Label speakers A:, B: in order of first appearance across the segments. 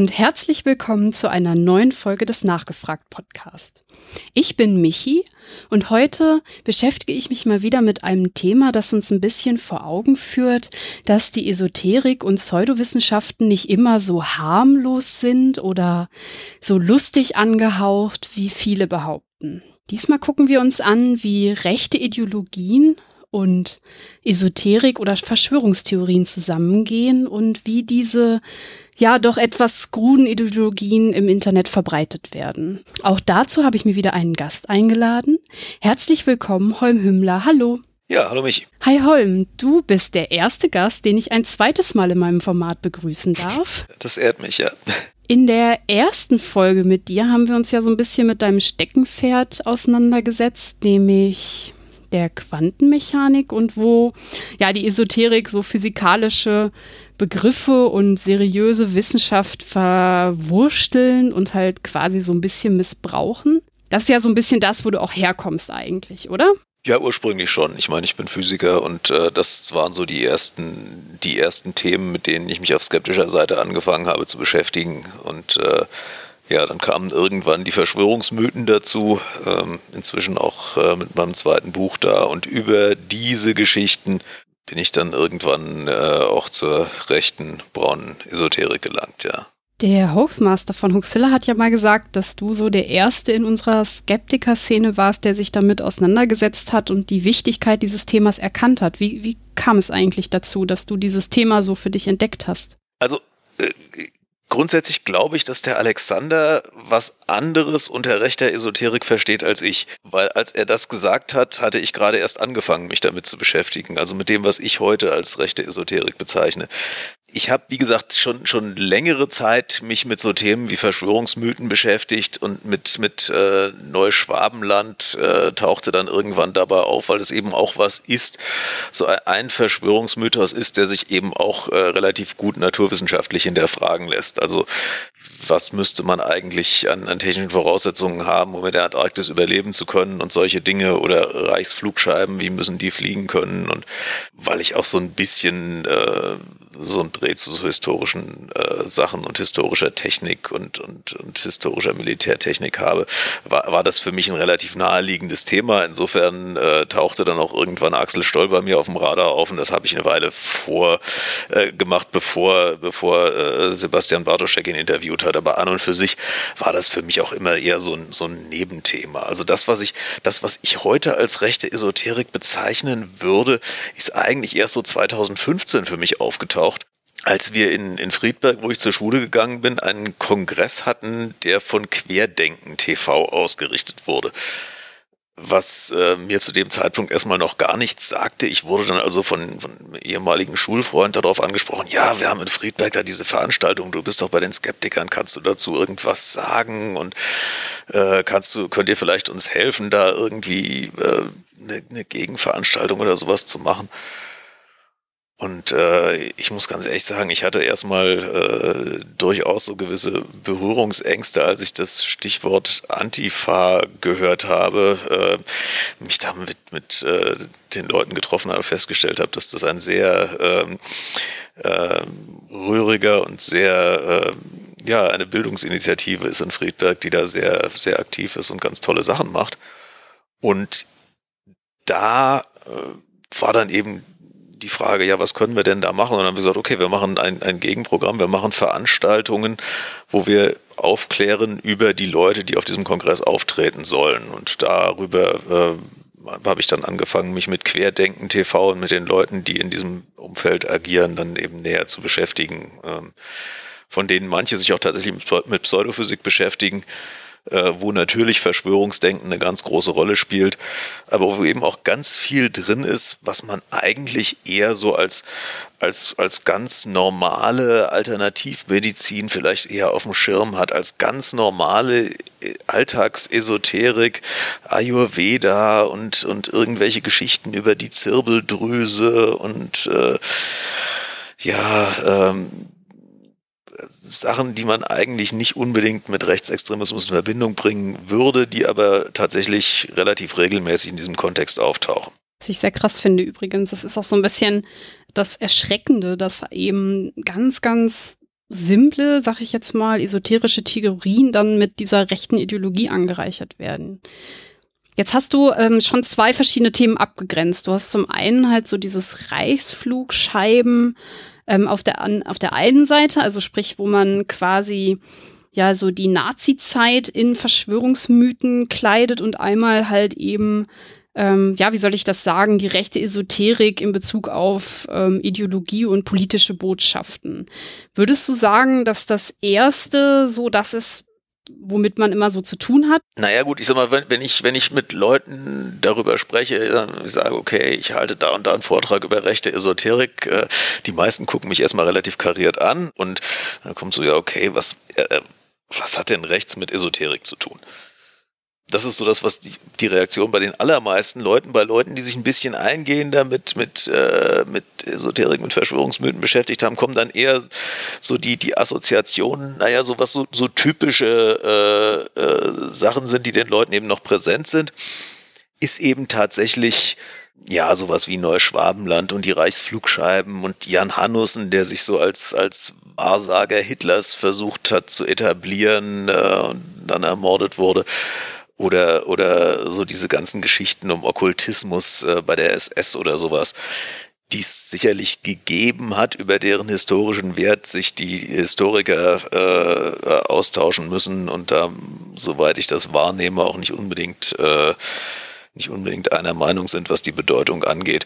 A: Und herzlich willkommen zu einer neuen Folge des Nachgefragt Podcast. Ich bin Michi und heute beschäftige ich mich mal wieder mit einem Thema, das uns ein bisschen vor Augen führt, dass die Esoterik und Pseudowissenschaften nicht immer so harmlos sind oder so lustig angehaucht, wie viele behaupten. Diesmal gucken wir uns an, wie rechte Ideologien und Esoterik oder Verschwörungstheorien zusammengehen und wie diese ja doch etwas kruden Ideologien im Internet verbreitet werden. Auch dazu habe ich mir wieder einen Gast eingeladen. Herzlich willkommen, Holm Hümmler. Hallo.
B: Ja, hallo Michi.
A: Hi Holm, du bist der erste Gast, den ich ein zweites Mal in meinem Format begrüßen darf.
B: Das ehrt mich, ja.
A: In der ersten Folge mit dir haben wir uns ja so ein bisschen mit deinem Steckenpferd auseinandergesetzt, nämlich der Quantenmechanik und wo ja die Esoterik so physikalische Begriffe und seriöse Wissenschaft verwursteln und halt quasi so ein bisschen missbrauchen. Das ist ja so ein bisschen das, wo du auch herkommst eigentlich, oder?
B: Ja, ursprünglich schon. Ich meine, ich bin Physiker und äh, das waren so die ersten, die ersten Themen, mit denen ich mich auf skeptischer Seite angefangen habe zu beschäftigen. Und äh, ja, dann kamen irgendwann die Verschwörungsmythen dazu, ähm, inzwischen auch äh, mit meinem zweiten Buch da. Und über diese Geschichten bin ich dann irgendwann äh, auch zur rechten braunen Esoterik gelangt, ja.
A: Der Hoaxmaster von Huxilla hat ja mal gesagt, dass du so der Erste in unserer Skeptiker-Szene warst, der sich damit auseinandergesetzt hat und die Wichtigkeit dieses Themas erkannt hat. Wie, wie kam es eigentlich dazu, dass du dieses Thema so für dich entdeckt hast?
B: Also äh, Grundsätzlich glaube ich, dass der Alexander was anderes unter rechter Esoterik versteht als ich. Weil als er das gesagt hat, hatte ich gerade erst angefangen, mich damit zu beschäftigen. Also mit dem, was ich heute als rechte Esoterik bezeichne ich habe, wie gesagt, schon schon längere Zeit mich mit so Themen wie Verschwörungsmythen beschäftigt und mit mit äh, Neuschwabenland äh, tauchte dann irgendwann dabei auf, weil es eben auch was ist, so ein Verschwörungsmythos ist, der sich eben auch äh, relativ gut naturwissenschaftlich hinterfragen lässt. Also was müsste man eigentlich an, an technischen Voraussetzungen haben, um in der Antarktis überleben zu können und solche Dinge oder Reichsflugscheiben, wie müssen die fliegen können und weil ich auch so ein bisschen äh, so ein Dreh zu so historischen äh, Sachen und historischer Technik und, und, und historischer Militärtechnik habe, war, war das für mich ein relativ naheliegendes Thema. Insofern äh, tauchte dann auch irgendwann Axel Stoll bei mir auf dem Radar auf und das habe ich eine Weile vor äh, gemacht, bevor, bevor äh, Sebastian Bartoschek ihn interviewt hat. Aber an und für sich war das für mich auch immer eher so ein, so ein Nebenthema. Also das, was ich, das, was ich heute als rechte Esoterik bezeichnen würde, ist eigentlich erst so 2015 für mich aufgetaucht als wir in, in Friedberg, wo ich zur Schule gegangen bin, einen Kongress hatten, der von Querdenken TV ausgerichtet wurde. Was äh, mir zu dem Zeitpunkt erstmal noch gar nichts sagte. Ich wurde dann also von, von einem ehemaligen Schulfreund darauf angesprochen, ja, wir haben in Friedberg da diese Veranstaltung, du bist doch bei den Skeptikern, kannst du dazu irgendwas sagen und äh, kannst du, könnt ihr vielleicht uns helfen, da irgendwie äh, eine, eine Gegenveranstaltung oder sowas zu machen? Und äh, ich muss ganz ehrlich sagen, ich hatte erstmal äh, durchaus so gewisse Berührungsängste, als ich das Stichwort Antifa gehört habe, äh, mich damit mit äh, den Leuten getroffen habe, festgestellt habe, dass das ein sehr ähm, äh, rühriger und sehr äh, ja eine Bildungsinitiative ist in Friedberg, die da sehr sehr aktiv ist und ganz tolle Sachen macht. Und da äh, war dann eben die Frage, ja, was können wir denn da machen? Und dann haben wir gesagt, okay, wir machen ein, ein Gegenprogramm, wir machen Veranstaltungen, wo wir aufklären über die Leute, die auf diesem Kongress auftreten sollen. Und darüber äh, habe ich dann angefangen, mich mit Querdenken TV und mit den Leuten, die in diesem Umfeld agieren, dann eben näher zu beschäftigen. Ähm, von denen manche sich auch tatsächlich mit Pseudophysik beschäftigen äh, wo natürlich Verschwörungsdenken eine ganz große Rolle spielt, aber wo eben auch ganz viel drin ist, was man eigentlich eher so als, als, als ganz normale Alternativmedizin vielleicht eher auf dem Schirm hat, als ganz normale äh, Alltagsesoterik, Ayurveda und, und irgendwelche Geschichten über die Zirbeldrüse und äh, ja, ähm, Sachen, die man eigentlich nicht unbedingt mit Rechtsextremismus in Verbindung bringen würde, die aber tatsächlich relativ regelmäßig in diesem Kontext auftauchen.
A: Was ich sehr krass finde übrigens, das ist auch so ein bisschen das Erschreckende, dass eben ganz, ganz simple, sag ich jetzt mal, esoterische Theorien dann mit dieser rechten Ideologie angereichert werden. Jetzt hast du ähm, schon zwei verschiedene Themen abgegrenzt. Du hast zum einen halt so dieses Reichsflugscheiben ähm, auf, der, an, auf der einen Seite, also sprich, wo man quasi ja so die Nazi-Zeit in Verschwörungsmythen kleidet und einmal halt eben ähm, ja, wie soll ich das sagen, die rechte Esoterik in Bezug auf ähm, Ideologie und politische Botschaften. Würdest du sagen, dass das erste so das ist, womit man immer so zu tun hat?
B: Naja gut, ich sag mal, wenn, wenn ich, wenn ich mit Leuten darüber spreche, ich sage, okay, ich halte da und da einen Vortrag über rechte Esoterik, äh, die meisten gucken mich erstmal relativ kariert an und dann kommt so, ja, okay, was, äh, was hat denn rechts mit Esoterik zu tun? Das ist so das, was die, die Reaktion bei den allermeisten Leuten, bei Leuten, die sich ein bisschen eingehender mit, mit, äh, mit Esoterik, mit Verschwörungsmythen beschäftigt haben, kommen dann eher so die, die Assoziationen, naja, so was so, so typische äh, äh, Sachen sind, die den Leuten eben noch präsent sind, ist eben tatsächlich ja, sowas wie Neuschwabenland und die Reichsflugscheiben und Jan Hannussen, der sich so als, als Wahrsager Hitlers versucht hat zu etablieren äh, und dann ermordet wurde oder, oder so diese ganzen Geschichten um Okkultismus äh, bei der SS oder sowas, die es sicherlich gegeben hat, über deren historischen Wert sich die Historiker äh, austauschen müssen und da, soweit ich das wahrnehme, auch nicht unbedingt, äh, nicht unbedingt einer Meinung sind, was die Bedeutung angeht.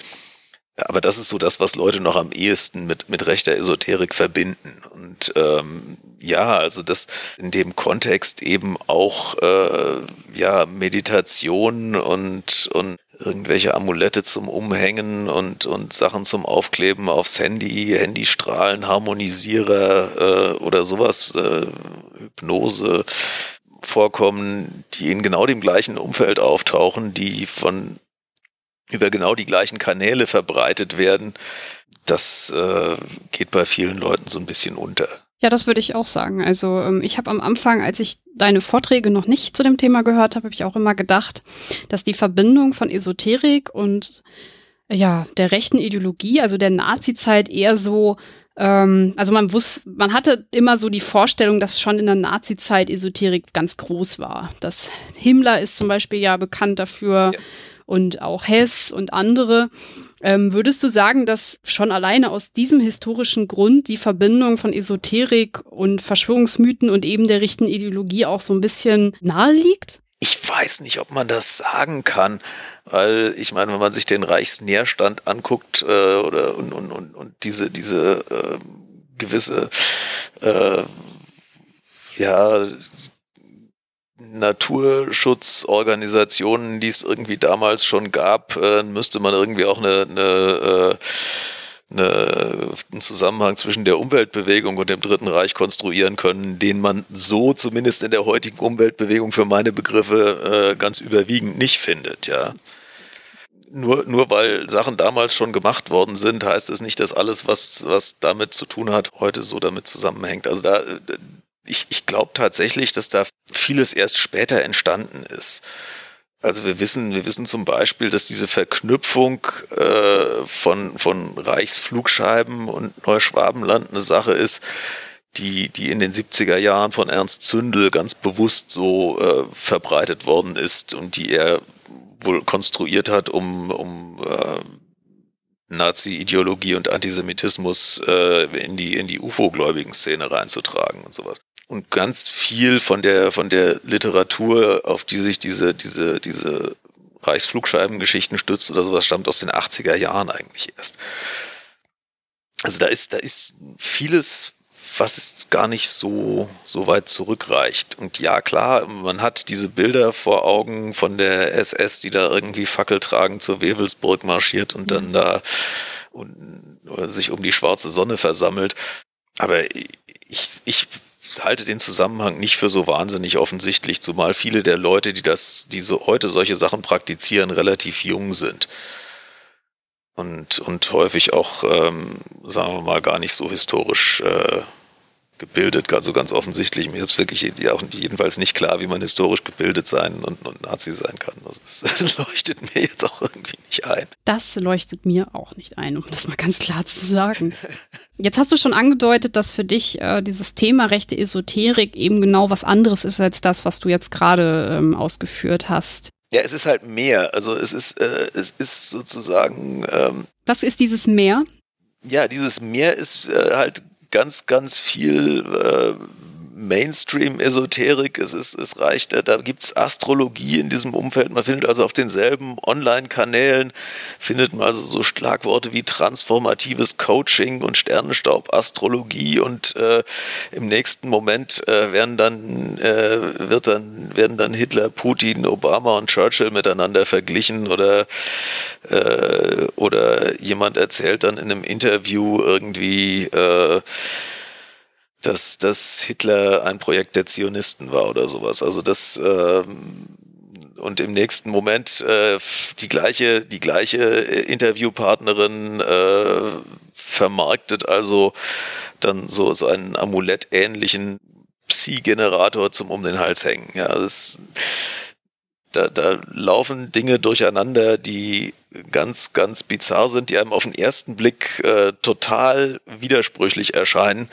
B: Aber das ist so das, was Leute noch am ehesten mit, mit rechter Esoterik verbinden. Und ähm, ja, also das in dem Kontext eben auch äh, ja Meditation und, und irgendwelche Amulette zum Umhängen und, und Sachen zum Aufkleben aufs Handy, Handystrahlen, Harmonisierer äh, oder sowas, äh, Hypnose vorkommen, die in genau dem gleichen Umfeld auftauchen, die von über genau die gleichen Kanäle verbreitet werden, das äh, geht bei vielen Leuten so ein bisschen unter.
A: Ja, das würde ich auch sagen. Also ähm, ich habe am Anfang, als ich deine Vorträge noch nicht zu dem Thema gehört habe, habe ich auch immer gedacht, dass die Verbindung von Esoterik und ja der rechten Ideologie, also der Nazi-Zeit, eher so ähm, also man wusste, man hatte immer so die Vorstellung, dass schon in der Nazi-Zeit Esoterik ganz groß war. Das Himmler ist zum Beispiel ja bekannt dafür. Ja und auch Hess und andere. Ähm, würdest du sagen, dass schon alleine aus diesem historischen Grund die Verbindung von Esoterik und Verschwörungsmythen und eben der richten Ideologie auch so ein bisschen nahe liegt?
B: Ich weiß nicht, ob man das sagen kann, weil ich meine, wenn man sich den Reichsnährstand anguckt äh, oder und, und, und, und diese diese äh, gewisse äh, ja Naturschutzorganisationen, die es irgendwie damals schon gab, äh, müsste man irgendwie auch eine, eine, äh, eine, einen Zusammenhang zwischen der Umweltbewegung und dem Dritten Reich konstruieren können, den man so zumindest in der heutigen Umweltbewegung für meine Begriffe äh, ganz überwiegend nicht findet, ja. Nur, nur weil Sachen damals schon gemacht worden sind, heißt es nicht, dass alles, was, was damit zu tun hat, heute so damit zusammenhängt. Also da, ich, ich glaube tatsächlich, dass da vieles erst später entstanden ist. Also wir wissen, wir wissen zum Beispiel, dass diese Verknüpfung äh, von, von Reichsflugscheiben und Neuschwabenland eine Sache ist, die, die in den 70er Jahren von Ernst Zündel ganz bewusst so äh, verbreitet worden ist und die er wohl konstruiert hat, um, um äh, Nazi-Ideologie und Antisemitismus äh, in die, in die UFO-gläubigen Szene reinzutragen und sowas und ganz viel von der von der Literatur, auf die sich diese diese diese Reichsflugscheibengeschichten stützt oder sowas, stammt aus den 80er Jahren eigentlich erst. Also da ist da ist vieles was gar nicht so, so weit zurückreicht. Und ja, klar, man hat diese Bilder vor Augen von der SS, die da irgendwie fackeltragend zur Wewelsburg marschiert und dann mhm. da und, sich um die schwarze Sonne versammelt. Aber ich, ich halte den Zusammenhang nicht für so wahnsinnig offensichtlich, zumal viele der Leute, die das, die so heute solche Sachen praktizieren, relativ jung sind. Und, und häufig auch, ähm, sagen wir mal, gar nicht so historisch äh, gebildet, also ganz offensichtlich. Mir ist wirklich auch jedenfalls nicht klar, wie man historisch gebildet sein und, und Nazi sein kann. Das, das leuchtet mir jetzt auch irgendwie nicht ein.
A: Das leuchtet mir auch nicht ein, um das mal ganz klar zu sagen. Jetzt hast du schon angedeutet, dass für dich äh, dieses Thema rechte Esoterik eben genau was anderes ist als das, was du jetzt gerade ähm, ausgeführt hast.
B: Ja, es ist halt mehr. Also es ist, äh, es ist sozusagen. Ähm,
A: was ist dieses Meer?
B: Ja, dieses Meer ist äh, halt ganz, ganz viel äh, Mainstream-Esoterik, es, ist, es reicht, äh, da gibt es Astrologie in diesem Umfeld. Man findet also auf denselben Online-Kanälen, findet man also so Schlagworte wie transformatives Coaching und Sternenstaub-Astrologie und äh, im nächsten Moment äh, werden, dann, äh, wird dann, werden dann Hitler, Putin, Obama und Churchill miteinander verglichen oder, äh, oder jemand erzählt dann in einem Interview irgendwie, äh, dass, dass Hitler ein Projekt der Zionisten war oder sowas. Also das ähm, und im nächsten Moment äh, die gleiche die gleiche Interviewpartnerin äh, vermarktet also dann so so einen Amulett-ähnlichen Psi-Generator zum um den Hals hängen. Ja, das da, da laufen Dinge durcheinander, die ganz, ganz bizarr sind, die einem auf den ersten Blick äh, total widersprüchlich erscheinen,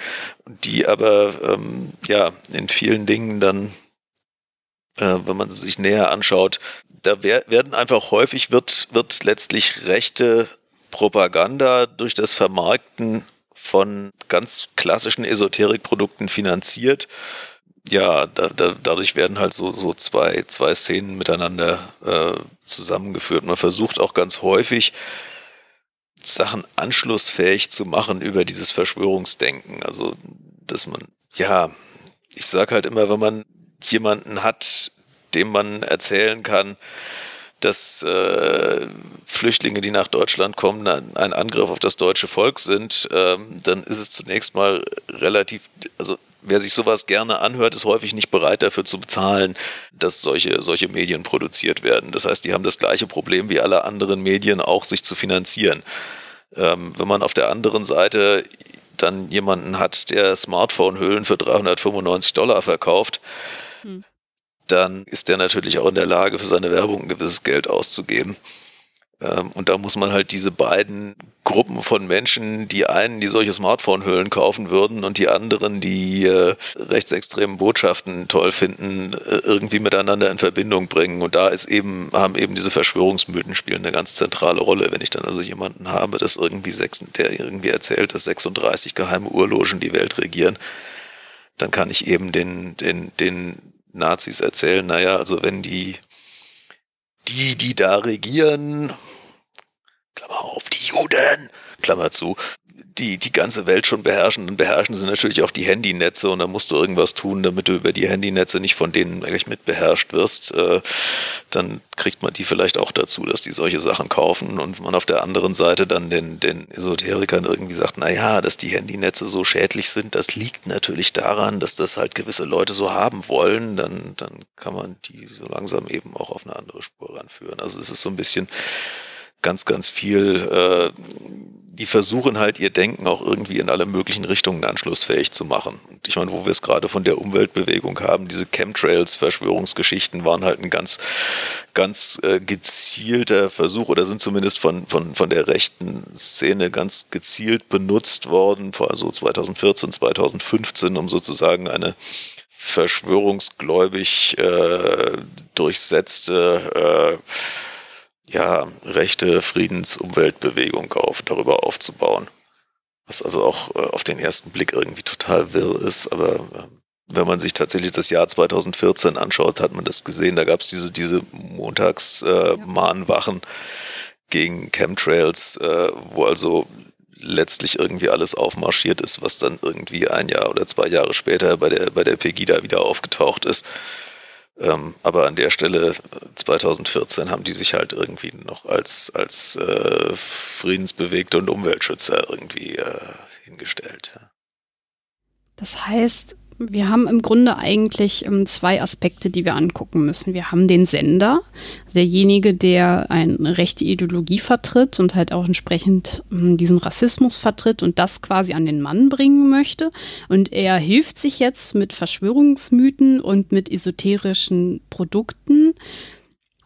B: die aber ähm, ja in vielen Dingen dann, äh, wenn man sie sich näher anschaut, da wer werden einfach häufig wird, wird letztlich rechte Propaganda durch das Vermarkten von ganz klassischen Esoterikprodukten finanziert ja, da, da, dadurch werden halt so, so zwei, zwei Szenen miteinander äh, zusammengeführt. Man versucht auch ganz häufig, Sachen anschlussfähig zu machen über dieses Verschwörungsdenken. Also, dass man, ja, ich sage halt immer, wenn man jemanden hat, dem man erzählen kann, dass äh, Flüchtlinge, die nach Deutschland kommen, ein, ein Angriff auf das deutsche Volk sind, ähm, dann ist es zunächst mal relativ, also wer sich sowas gerne anhört, ist häufig nicht bereit dafür zu bezahlen, dass solche, solche Medien produziert werden. Das heißt, die haben das gleiche Problem wie alle anderen Medien auch, sich zu finanzieren. Ähm, wenn man auf der anderen Seite dann jemanden hat, der Smartphone-Hüllen für 395 Dollar verkauft, hm. dann ist der natürlich auch in der Lage, für seine Werbung ein gewisses Geld auszugeben. Ähm, und da muss man halt diese beiden Gruppen von Menschen, die einen, die solche Smartphone-Hüllen kaufen würden und die anderen, die äh, rechtsextremen Botschaften toll finden, äh, irgendwie miteinander in Verbindung bringen. Und da ist eben, haben eben diese Verschwörungsmythen spielen eine ganz zentrale Rolle. Wenn ich dann also jemanden habe, das irgendwie sechs, der irgendwie erzählt, dass 36 geheime Urlogen die Welt regieren, dann kann ich eben den, den, den Nazis erzählen, naja, also wenn die die, die da regieren, Klammer auf, die Juden, Klammer zu, die die ganze Welt schon beherrschen, dann beherrschen sie natürlich auch die Handynetze und dann musst du irgendwas tun, damit du über die Handynetze nicht von denen eigentlich mit beherrscht wirst. Äh, dann kriegt man die vielleicht auch dazu, dass die solche Sachen kaufen und man auf der anderen Seite dann den, den Esoterikern irgendwie sagt, na ja, dass die Handynetze so schädlich sind, das liegt natürlich daran, dass das halt gewisse Leute so haben wollen, dann, dann kann man die so langsam eben auch auf eine andere Spur ranführen. Also es ist so ein bisschen ganz, ganz viel, äh, die versuchen halt ihr Denken auch irgendwie in alle möglichen Richtungen anschlussfähig zu machen. Und ich meine, wo wir es gerade von der Umweltbewegung haben, diese Chemtrails, Verschwörungsgeschichten waren halt ein ganz, ganz äh, gezielter Versuch oder sind zumindest von, von, von der rechten Szene ganz gezielt benutzt worden, vor also 2014, 2015, um sozusagen eine verschwörungsgläubig äh, durchsetzte äh, ja, rechte Friedens-Umweltbewegung auf, darüber aufzubauen. Was also auch äh, auf den ersten Blick irgendwie total wirr ist, aber äh, wenn man sich tatsächlich das Jahr 2014 anschaut, hat man das gesehen. Da gab es diese, diese Montagsmahnwachen äh, gegen Chemtrails, äh, wo also letztlich irgendwie alles aufmarschiert ist, was dann irgendwie ein Jahr oder zwei Jahre später bei der, bei der Pegida wieder aufgetaucht ist. Ähm, aber an der Stelle 2014 äh, haben die sich halt irgendwie noch als, als äh, Friedensbewegte und Umweltschützer irgendwie äh, hingestellt.
A: Das heißt, wir haben im Grunde eigentlich ähm, zwei Aspekte, die wir angucken müssen. Wir haben den Sender, also derjenige, der eine rechte Ideologie vertritt und halt auch entsprechend ähm, diesen Rassismus vertritt und das quasi an den Mann bringen möchte. Und er hilft sich jetzt mit Verschwörungsmythen und mit esoterischen Produkten,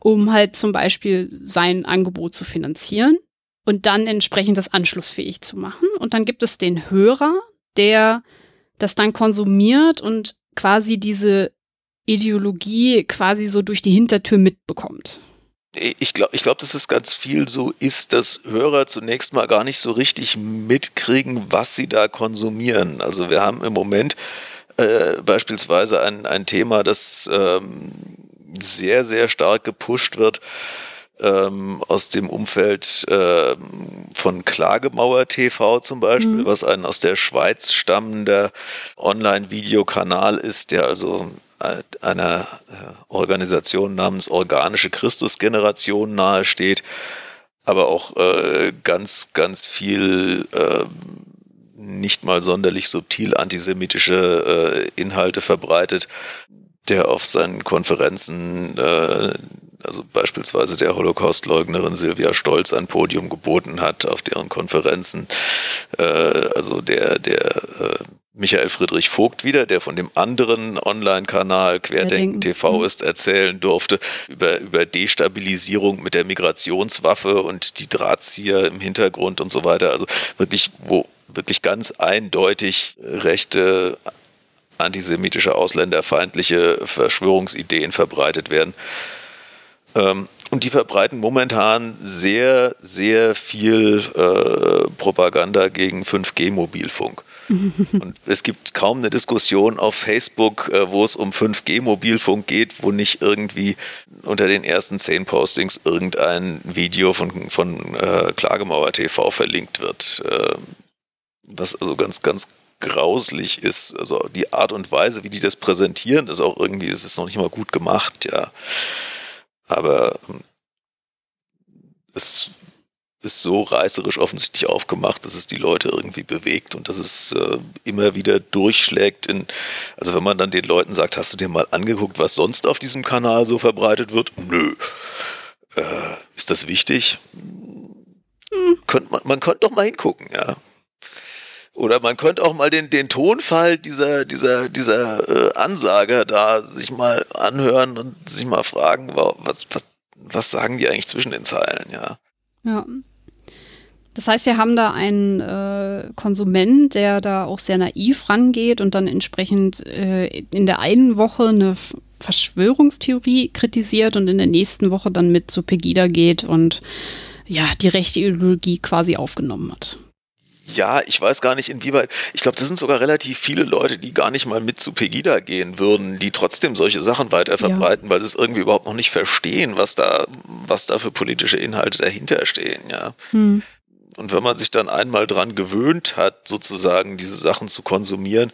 A: um halt zum Beispiel sein Angebot zu finanzieren. und dann entsprechend das anschlussfähig zu machen. Und dann gibt es den Hörer, der das dann konsumiert und quasi diese Ideologie quasi so durch die Hintertür mitbekommt.
B: Ich glaube, ich glaub, dass es ganz viel so ist, dass Hörer zunächst mal gar nicht so richtig mitkriegen, was sie da konsumieren. Also wir haben im Moment äh, beispielsweise ein, ein Thema, das ähm, sehr, sehr stark gepusht wird ähm, aus dem Umfeld äh, von Klagemauer TV zum Beispiel, mhm. was ein aus der Schweiz stammender Online-Videokanal ist, der also einer äh, Organisation namens Organische Christusgeneration nahesteht, aber auch äh, ganz, ganz viel äh, nicht mal sonderlich subtil antisemitische äh, Inhalte verbreitet, der auf seinen Konferenzen, äh, also beispielsweise der Holocaust-Leugnerin Silvia Stolz ein Podium geboten hat auf deren Konferenzen, äh, also der, der äh, Michael Friedrich Vogt wieder, der von dem anderen Online-Kanal Querdenken TV ist, erzählen durfte über, über Destabilisierung mit der Migrationswaffe und die Drahtzieher im Hintergrund und so weiter. Also wirklich, wo wirklich ganz eindeutig rechte antisemitische, ausländerfeindliche Verschwörungsideen verbreitet werden. Ähm, und die verbreiten momentan sehr, sehr viel äh, Propaganda gegen 5G-Mobilfunk. Und es gibt kaum eine Diskussion auf Facebook, äh, wo es um 5G-Mobilfunk geht, wo nicht irgendwie unter den ersten zehn Postings irgendein Video von, von äh, Klagemauer TV verlinkt wird. Äh, was also ganz, ganz grauslich ist. Also die Art und Weise, wie die das präsentieren, ist auch irgendwie, es ist noch nicht mal gut gemacht, ja. Aber ähm, es ist so reißerisch offensichtlich aufgemacht, dass es die Leute irgendwie bewegt und dass es äh, immer wieder durchschlägt in, also wenn man dann den Leuten sagt, hast du dir mal angeguckt, was sonst auf diesem Kanal so verbreitet wird? Nö. Äh, ist das wichtig? Hm. Könnt man, man könnte doch mal hingucken, ja. Oder man könnte auch mal den, den Tonfall dieser, dieser, dieser äh, Ansager da sich mal anhören und sich mal fragen, was, was, was sagen die eigentlich zwischen den Zeilen, ja.
A: Ja. Das heißt, wir haben da einen äh, Konsument, der da auch sehr naiv rangeht und dann entsprechend äh, in der einen Woche eine Verschwörungstheorie kritisiert und in der nächsten Woche dann mit zu Pegida geht und ja, die rechte Ideologie quasi aufgenommen hat.
B: Ja, ich weiß gar nicht inwieweit. Ich glaube, das sind sogar relativ viele Leute, die gar nicht mal mit zu Pegida gehen würden, die trotzdem solche Sachen weiter verbreiten, ja. weil sie es irgendwie überhaupt noch nicht verstehen, was da, was da für politische Inhalte dahinter stehen, ja. Hm. Und wenn man sich dann einmal dran gewöhnt hat, sozusagen diese Sachen zu konsumieren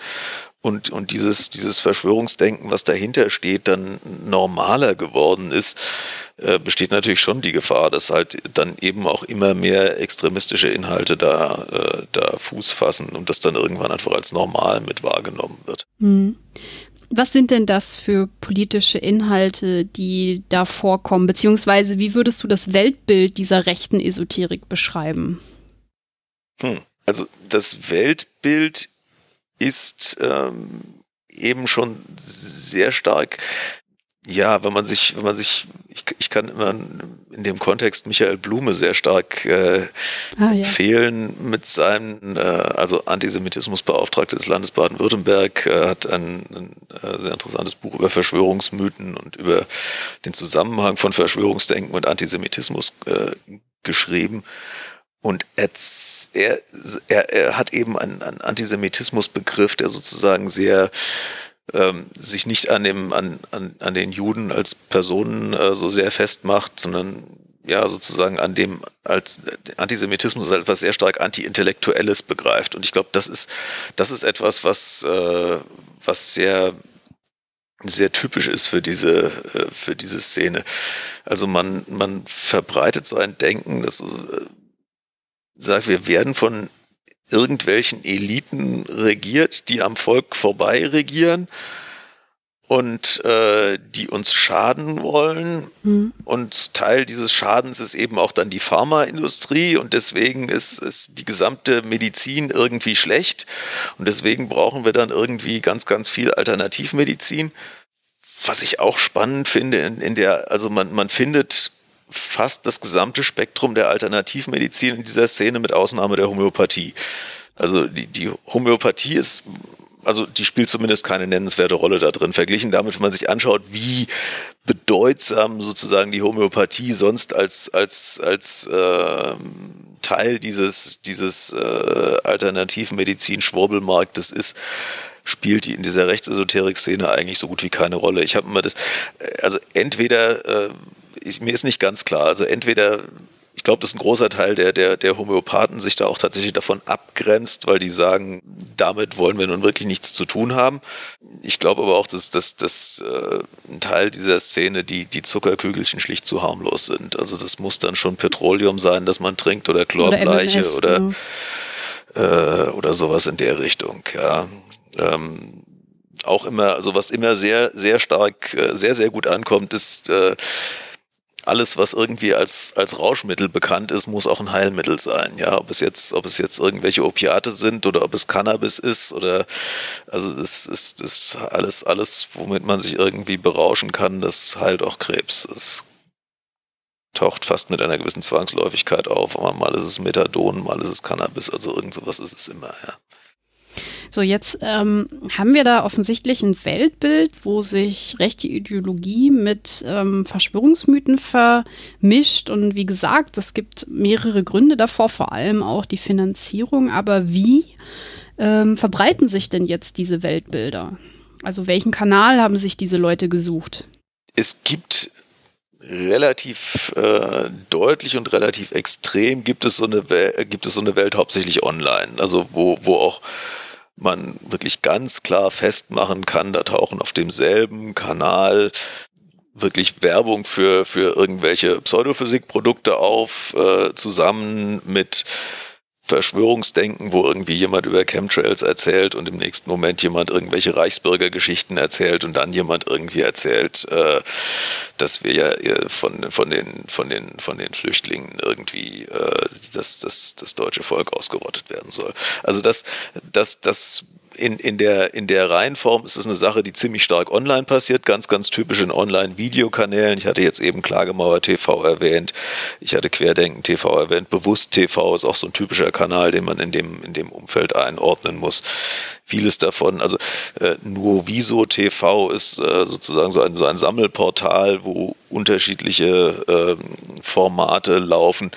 B: und, und dieses, dieses Verschwörungsdenken, was dahinter steht, dann normaler geworden ist, äh, besteht natürlich schon die Gefahr, dass halt dann eben auch immer mehr extremistische Inhalte da, äh, da Fuß fassen und das dann irgendwann einfach als normal mit wahrgenommen wird.
A: Hm. Was sind denn das für politische Inhalte, die da vorkommen? Beziehungsweise wie würdest du das Weltbild dieser rechten Esoterik beschreiben?
B: Hm. Also das Weltbild ist ähm, eben schon sehr stark ja, wenn man sich, wenn man sich, ich, ich kann immer in dem Kontext Michael Blume sehr stark äh, ah, ja. empfehlen mit seinem, äh, also Antisemitismusbeauftragter des Landes Baden-Württemberg, äh, hat ein, ein äh, sehr interessantes Buch über Verschwörungsmythen und über den Zusammenhang von Verschwörungsdenken und Antisemitismus äh, geschrieben. Und er, er, er hat eben einen, einen Antisemitismusbegriff, der sozusagen sehr ähm, sich nicht an dem an, an, an den Juden als Personen äh, so sehr festmacht, sondern ja sozusagen an dem als Antisemitismus als etwas sehr stark anti-intellektuelles begreift. Und ich glaube, das ist das ist etwas, was äh, was sehr sehr typisch ist für diese äh, für diese Szene. Also man man verbreitet so ein Denken, das äh, sagt, wir werden von irgendwelchen Eliten regiert, die am Volk vorbei regieren und äh, die uns schaden wollen. Mhm. Und Teil dieses Schadens ist eben auch dann die Pharmaindustrie und deswegen ist, ist die gesamte Medizin irgendwie schlecht und deswegen brauchen wir dann irgendwie ganz, ganz viel Alternativmedizin. Was ich auch spannend finde, in, in der, also man, man findet fast das gesamte Spektrum der Alternativmedizin in dieser Szene mit Ausnahme der Homöopathie. Also die, die Homöopathie ist also die spielt zumindest keine nennenswerte Rolle da drin. Verglichen damit, wenn man sich anschaut, wie bedeutsam sozusagen die Homöopathie sonst als als als äh, Teil dieses dieses äh, Alternativmedizin-Schwurbelmarktes ist, spielt die in dieser Rechtsesoterik-Szene eigentlich so gut wie keine Rolle. Ich habe immer das, äh, also entweder, äh, ich, mir ist nicht ganz klar, also entweder ich glaube, dass ein großer Teil der, der, der Homöopathen sich da auch tatsächlich davon abgrenzt, weil die sagen, damit wollen wir nun wirklich nichts zu tun haben. Ich glaube aber auch, dass, dass, dass äh, ein Teil dieser Szene die, die Zuckerkügelchen schlicht zu harmlos sind. Also das muss dann schon Petroleum sein, das man trinkt oder Chlorbleiche oder, oder, äh, oder sowas in der Richtung. Ja. Ähm, auch immer, also was immer sehr, sehr stark, äh, sehr, sehr gut ankommt, ist äh, alles, was irgendwie als, als Rauschmittel bekannt ist, muss auch ein Heilmittel sein. Ja, ob es jetzt, ob es jetzt irgendwelche Opiate sind oder ob es Cannabis ist oder, also das ist, das alles, alles, womit man sich irgendwie berauschen kann, das heilt auch Krebs. Das taucht fast mit einer gewissen Zwangsläufigkeit auf. Mal ist es Methadon, mal ist es Cannabis, also irgend sowas ist es immer, ja.
A: So, jetzt ähm, haben wir da offensichtlich ein Weltbild, wo sich rechte Ideologie mit ähm, Verschwörungsmythen vermischt. Und wie gesagt, es gibt mehrere Gründe davor, vor allem auch die Finanzierung. Aber wie ähm, verbreiten sich denn jetzt diese Weltbilder? Also welchen Kanal haben sich diese Leute gesucht?
B: Es gibt relativ äh, deutlich und relativ extrem gibt es so eine gibt es so eine Welt hauptsächlich online, also wo wo auch man wirklich ganz klar festmachen kann, da tauchen auf demselben Kanal wirklich Werbung für, für irgendwelche Pseudophysikprodukte auf, äh, zusammen mit Verschwörungsdenken, wo irgendwie jemand über Chemtrails erzählt und im nächsten Moment jemand irgendwelche Reichsbürgergeschichten erzählt und dann jemand irgendwie erzählt, äh, dass wir ja äh, von, von, den, von, den, von den Flüchtlingen irgendwie äh, das, das, das deutsche Volk ausgerottet werden soll. Also das, das, das in, in, der, in der Reihenform ist es eine Sache, die ziemlich stark online passiert, ganz, ganz typisch in Online-Videokanälen. Ich hatte jetzt eben Klagemauer TV erwähnt, ich hatte Querdenken TV erwähnt, Bewusst TV ist auch so ein typischer Kanal, den man in dem, in dem Umfeld einordnen muss. Vieles davon, also äh, nur Viso TV ist äh, sozusagen so ein, so ein Sammelportal, wo unterschiedliche äh, Formate laufen.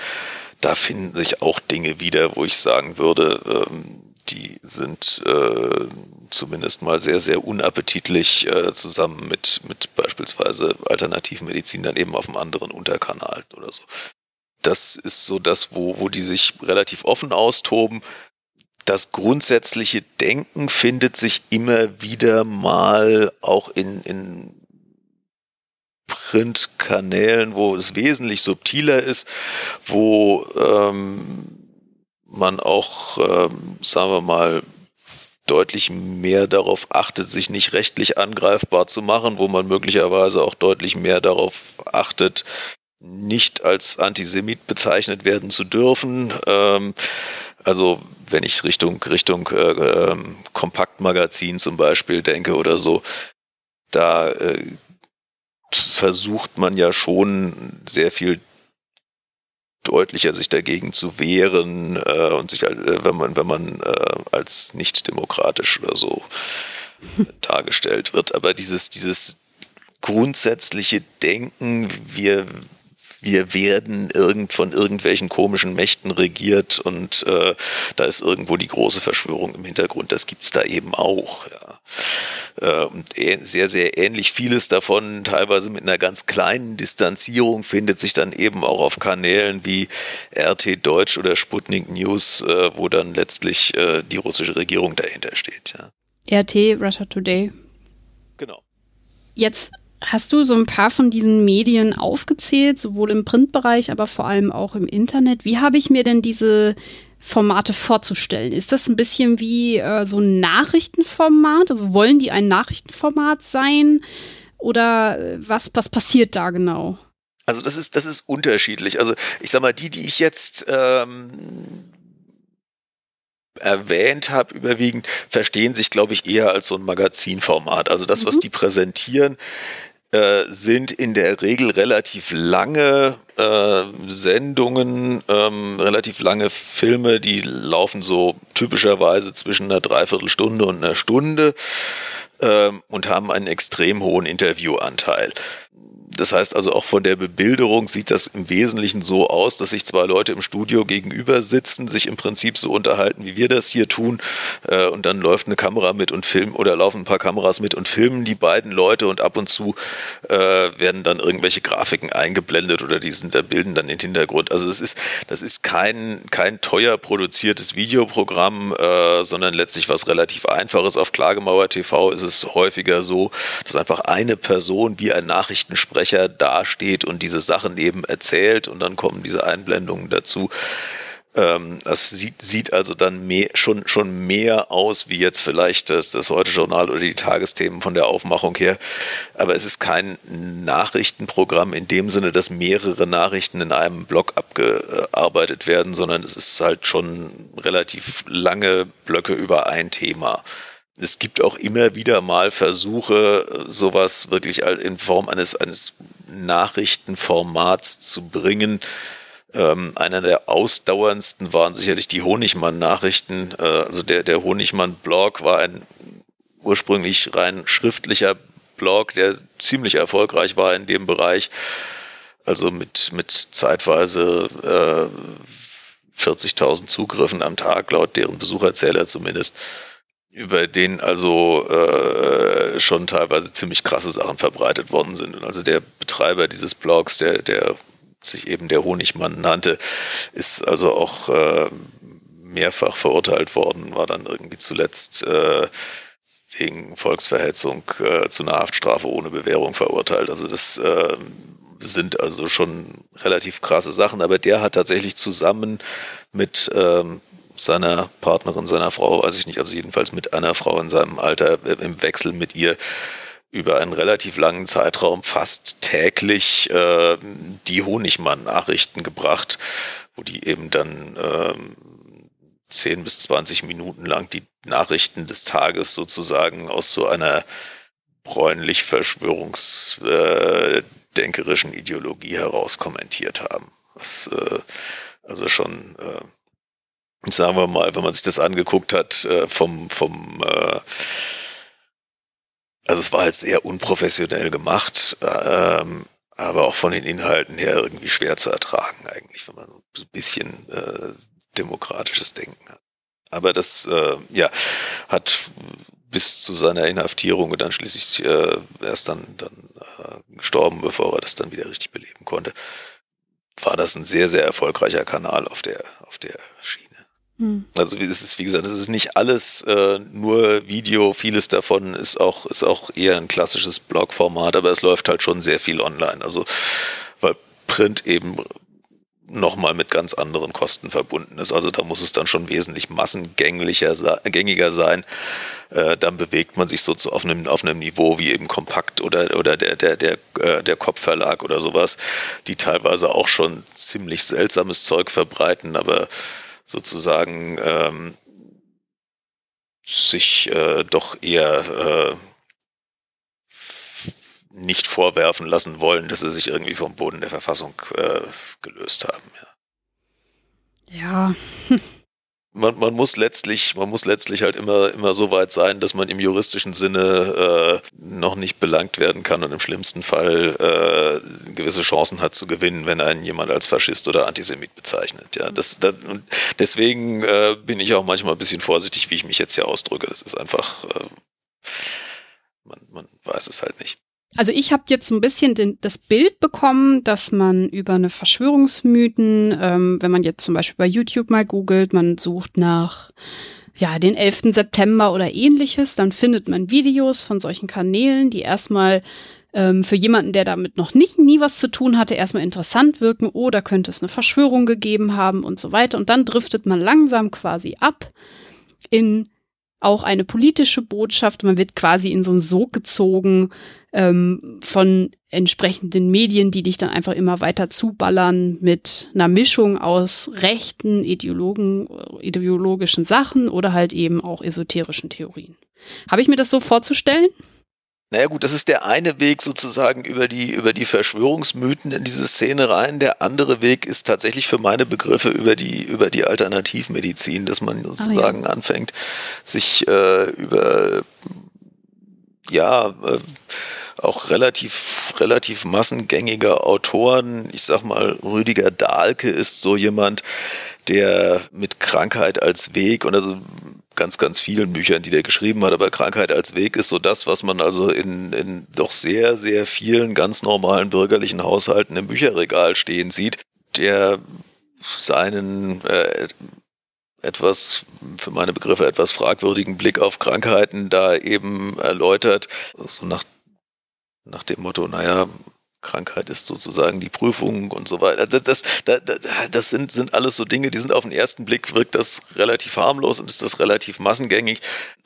B: Da finden sich auch Dinge wieder, wo ich sagen würde, ähm, die sind äh, zumindest mal sehr, sehr unappetitlich äh, zusammen mit, mit beispielsweise Alternativmedizin dann eben auf einem anderen Unterkanal oder so. Das ist so das, wo, wo die sich relativ offen austoben. Das grundsätzliche Denken findet sich immer wieder mal auch in, in Printkanälen, wo es wesentlich subtiler ist, wo ähm, man auch, ähm, sagen wir mal, deutlich mehr darauf achtet, sich nicht rechtlich angreifbar zu machen, wo man möglicherweise auch deutlich mehr darauf achtet, nicht als Antisemit bezeichnet werden zu dürfen. Ähm, also wenn ich Richtung Richtung äh, äh, Kompaktmagazin zum Beispiel denke oder so, da äh, versucht man ja schon sehr viel deutlicher sich dagegen zu wehren äh, und sich, äh, wenn man, wenn man äh, als nicht demokratisch oder so dargestellt wird. Aber dieses, dieses grundsätzliche Denken, wir, wir werden irgend von irgendwelchen komischen Mächten regiert und äh, da ist irgendwo die große Verschwörung im Hintergrund, das gibt's da eben auch. Ja. Äh, und sehr, sehr ähnlich vieles davon, teilweise mit einer ganz kleinen Distanzierung, findet sich dann eben auch auf Kanälen wie RT Deutsch oder Sputnik News, äh, wo dann letztlich äh, die russische Regierung dahinter steht.
A: Ja. RT, Russia Today.
B: Genau.
A: Jetzt hast du so ein paar von diesen Medien aufgezählt, sowohl im Printbereich, aber vor allem auch im Internet. Wie habe ich mir denn diese Formate vorzustellen. Ist das ein bisschen wie äh, so ein Nachrichtenformat? Also wollen die ein Nachrichtenformat sein? Oder äh, was, was passiert da genau?
B: Also das ist, das ist unterschiedlich. Also ich sag mal, die, die ich jetzt ähm, erwähnt habe, überwiegend, verstehen sich, glaube ich, eher als so ein Magazinformat. Also das, mhm. was die präsentieren, äh, sind in der Regel relativ lange äh, Sendungen, ähm, relativ lange Filme, die laufen so typischerweise zwischen einer Dreiviertelstunde und einer Stunde ähm, und haben einen extrem hohen Interviewanteil. Das heißt also auch von der Bebilderung sieht das im Wesentlichen so aus, dass sich zwei Leute im Studio gegenüber sitzen, sich im Prinzip so unterhalten, wie wir das hier tun, äh, und dann läuft eine Kamera mit und filmen oder laufen ein paar Kameras mit und filmen die beiden Leute und ab und zu äh, werden dann irgendwelche Grafiken eingeblendet oder die sind da bilden dann den Hintergrund. Also es ist, das ist kein, kein teuer produziertes Videoprogramm, äh, sondern letztlich was relativ einfaches. Auf Klagemauer TV ist es häufiger so, dass einfach eine Person wie ein Nachrichtensprecher Sprecher dasteht und diese Sachen eben erzählt und dann kommen diese Einblendungen dazu. Ähm, das sieht, sieht also dann mehr, schon, schon mehr aus wie jetzt vielleicht das, das Heute-Journal oder die Tagesthemen von der Aufmachung her. Aber es ist kein Nachrichtenprogramm in dem Sinne, dass mehrere Nachrichten in einem Block abgearbeitet werden, sondern es ist halt schon relativ lange Blöcke über ein Thema es gibt auch immer wieder mal Versuche, sowas wirklich in Form eines, eines Nachrichtenformats zu bringen. Ähm, einer der ausdauerndsten waren sicherlich die Honigmann-Nachrichten. Äh, also der, der Honigmann-Blog war ein ursprünglich rein schriftlicher Blog, der ziemlich erfolgreich war in dem Bereich. Also mit, mit zeitweise äh, 40.000 Zugriffen am Tag, laut deren Besucherzähler zumindest über den also äh, schon teilweise ziemlich krasse Sachen verbreitet worden sind. Und also der Betreiber dieses Blogs, der, der sich eben der Honigmann nannte, ist also auch äh, mehrfach verurteilt worden, war dann irgendwie zuletzt äh, wegen Volksverhetzung äh, zu einer Haftstrafe ohne Bewährung verurteilt. Also das äh, sind also schon relativ krasse Sachen, aber der hat tatsächlich zusammen mit ähm, seiner Partnerin, seiner Frau, weiß ich nicht, also jedenfalls mit einer Frau in seinem Alter äh, im Wechsel mit ihr über einen relativ langen Zeitraum fast täglich äh, die Honigmann-Nachrichten gebracht, wo die eben dann ähm, 10 bis 20 Minuten lang die Nachrichten des Tages sozusagen aus so einer bräunlich verschwörungsdenkerischen äh, Ideologie heraus kommentiert haben. Was äh, also schon äh, sagen wir mal, wenn man sich das angeguckt hat, äh, vom, vom äh, also es war halt sehr unprofessionell gemacht, ähm, aber auch von den Inhalten her irgendwie schwer zu ertragen eigentlich, wenn man so ein bisschen äh, demokratisches Denken hat. Aber das, äh, ja, hat bis zu seiner Inhaftierung und dann schließlich äh, erst dann, dann äh, gestorben, bevor er das dann wieder richtig beleben konnte, war das ein sehr, sehr erfolgreicher Kanal auf der, auf der Schiene. Hm. Also es ist, wie gesagt, es ist nicht alles äh, nur Video, vieles davon ist auch, ist auch eher ein klassisches Blog-Format, aber es läuft halt schon sehr viel online. Also weil Print eben nochmal mit ganz anderen Kosten verbunden ist. Also da muss es dann schon wesentlich massengänglicher gängiger sein. Äh, dann bewegt man sich so zu, auf, einem, auf einem Niveau wie eben Kompakt oder, oder der, der, der, äh, der Kopfverlag oder sowas, die teilweise auch schon ziemlich seltsames Zeug verbreiten, aber sozusagen ähm, sich äh, doch eher äh, nicht vorwerfen lassen wollen, dass sie sich irgendwie vom Boden der Verfassung äh, gelöst haben.
A: Ja.
B: ja. man, man muss letztlich, man muss letztlich halt immer, immer so weit sein, dass man im juristischen Sinne äh, noch nicht belangt werden kann und im schlimmsten Fall äh, gewisse Chancen hat zu gewinnen, wenn einen jemand als Faschist oder Antisemit bezeichnet. Ja, das, das und deswegen äh, bin ich auch manchmal ein bisschen vorsichtig, wie ich mich jetzt hier ausdrücke. Das ist einfach, äh, man, man weiß es halt nicht.
A: Also ich habe jetzt ein bisschen den, das Bild bekommen, dass man über eine Verschwörungsmythen, ähm, wenn man jetzt zum Beispiel bei YouTube mal googelt, man sucht nach ja, den 11. September oder ähnliches, dann findet man Videos von solchen Kanälen, die erstmal ähm, für jemanden, der damit noch nicht nie was zu tun hatte, erstmal interessant wirken, oh, da könnte es eine Verschwörung gegeben haben und so weiter. Und dann driftet man langsam quasi ab in auch eine politische Botschaft. Man wird quasi in so einen Sog gezogen ähm, von entsprechenden Medien, die dich dann einfach immer weiter zuballern mit einer Mischung aus rechten Ideologen, ideologischen Sachen oder halt eben auch esoterischen Theorien. Habe ich mir das so vorzustellen?
B: Naja gut, das ist der eine Weg sozusagen über die, über die Verschwörungsmythen in diese Szene rein. Der andere Weg ist tatsächlich für meine Begriffe über die, über die Alternativmedizin, dass man sozusagen ah, ja. anfängt, sich äh, über ja, äh, auch relativ, relativ massengängige Autoren. Ich sag mal, Rüdiger Dahlke ist so jemand, der mit Krankheit als Weg und also ganz, ganz vielen Büchern, die der geschrieben hat, aber Krankheit als Weg ist so das, was man also in, in doch sehr, sehr vielen ganz normalen bürgerlichen Haushalten im Bücherregal stehen sieht, der seinen äh, etwas, für meine Begriffe etwas fragwürdigen Blick auf Krankheiten da eben erläutert, so nach, nach dem Motto, naja, Krankheit ist sozusagen die Prüfung und so weiter. Das, das, das, sind, sind alles so Dinge, die sind auf den ersten Blick wirkt das relativ harmlos und ist das relativ massengängig.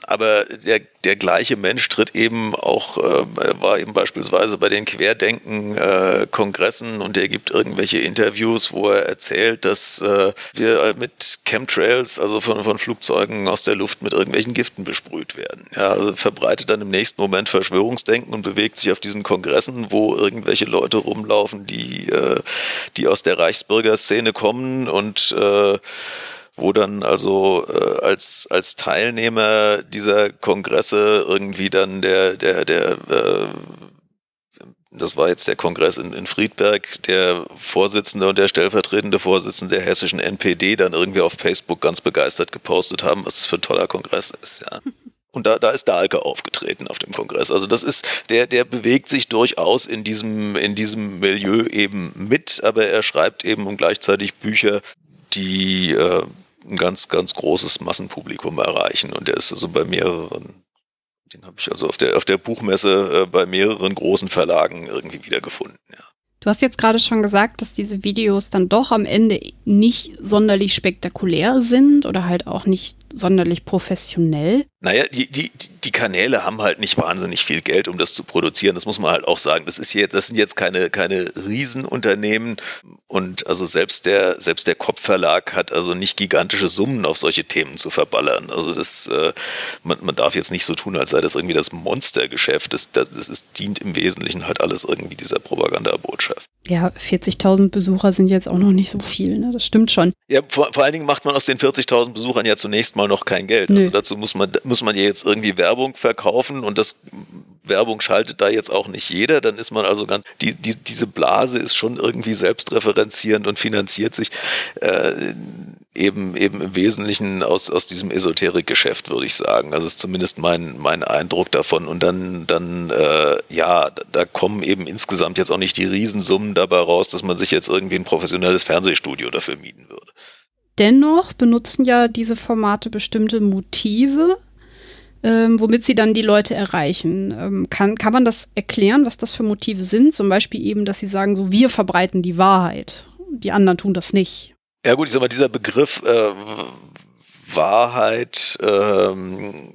B: Aber der, der gleiche Mensch tritt eben auch, äh, war eben beispielsweise bei den Querdenken-Kongressen äh, und er gibt irgendwelche Interviews, wo er erzählt, dass äh, wir mit Chemtrails, also von, von Flugzeugen aus der Luft mit irgendwelchen Giften besprüht werden. Ja, also verbreitet dann im nächsten Moment Verschwörungsdenken und bewegt sich auf diesen Kongressen, wo irgendwelche Leute rumlaufen, die, äh, die aus der Reichsbürgerszene kommen und äh, wo dann also äh, als als Teilnehmer dieser Kongresse irgendwie dann der der der äh, das war jetzt der Kongress in, in Friedberg, der Vorsitzende und der stellvertretende Vorsitzende der hessischen NPD dann irgendwie auf Facebook ganz begeistert gepostet haben, was das für ein toller Kongress ist, ja. Und da, da ist Dahlke aufgetreten auf dem Kongress. Also das ist, der, der bewegt sich durchaus in diesem, in diesem Milieu eben mit, aber er schreibt eben gleichzeitig Bücher, die äh, ein ganz, ganz großes Massenpublikum erreichen. Und er ist also bei mehreren, den habe ich also auf der, auf der Buchmesse äh, bei mehreren großen Verlagen irgendwie wiedergefunden, ja.
A: Du hast jetzt gerade schon gesagt, dass diese Videos dann doch am Ende nicht sonderlich spektakulär sind oder halt auch nicht sonderlich professionell.
B: Naja, die, die, die Kanäle haben halt nicht wahnsinnig viel Geld, um das zu produzieren. Das muss man halt auch sagen. Das ist jetzt, das sind jetzt keine, keine Riesenunternehmen. Und also selbst der, selbst der Kopfverlag hat also nicht gigantische Summen auf solche Themen zu verballern. Also das, äh, man, man darf jetzt nicht so tun, als sei das irgendwie das Monstergeschäft. Das, das, das ist, dient im Wesentlichen halt alles irgendwie dieser Propagandabotschaft.
A: Ja, 40.000 Besucher sind jetzt auch noch nicht so viel, ne? Das stimmt schon.
B: Ja, vor, vor allen Dingen macht man aus den 40.000 Besuchern ja zunächst mal noch kein Geld. Nö. Also dazu muss man, muss man ja jetzt irgendwie Werbung verkaufen und das Werbung schaltet da jetzt auch nicht jeder. Dann ist man also ganz, die, die, diese Blase ist schon irgendwie selbstreferenzierend und finanziert sich äh, eben, eben im Wesentlichen aus, aus diesem Esoterikgeschäft, würde ich sagen. Also ist zumindest mein, mein Eindruck davon. Und dann, dann äh, ja, da, da kommen eben insgesamt jetzt auch nicht die Riesensummen dabei raus, dass man sich jetzt irgendwie ein professionelles Fernsehstudio dafür mieten würde.
A: Dennoch benutzen ja diese Formate bestimmte Motive, ähm, womit sie dann die Leute erreichen. Ähm, kann, kann man das erklären, was das für Motive sind? Zum Beispiel eben, dass sie sagen, so wir verbreiten die Wahrheit, die anderen tun das nicht.
B: Ja gut, ich sag mal, dieser Begriff äh, Wahrheit ähm,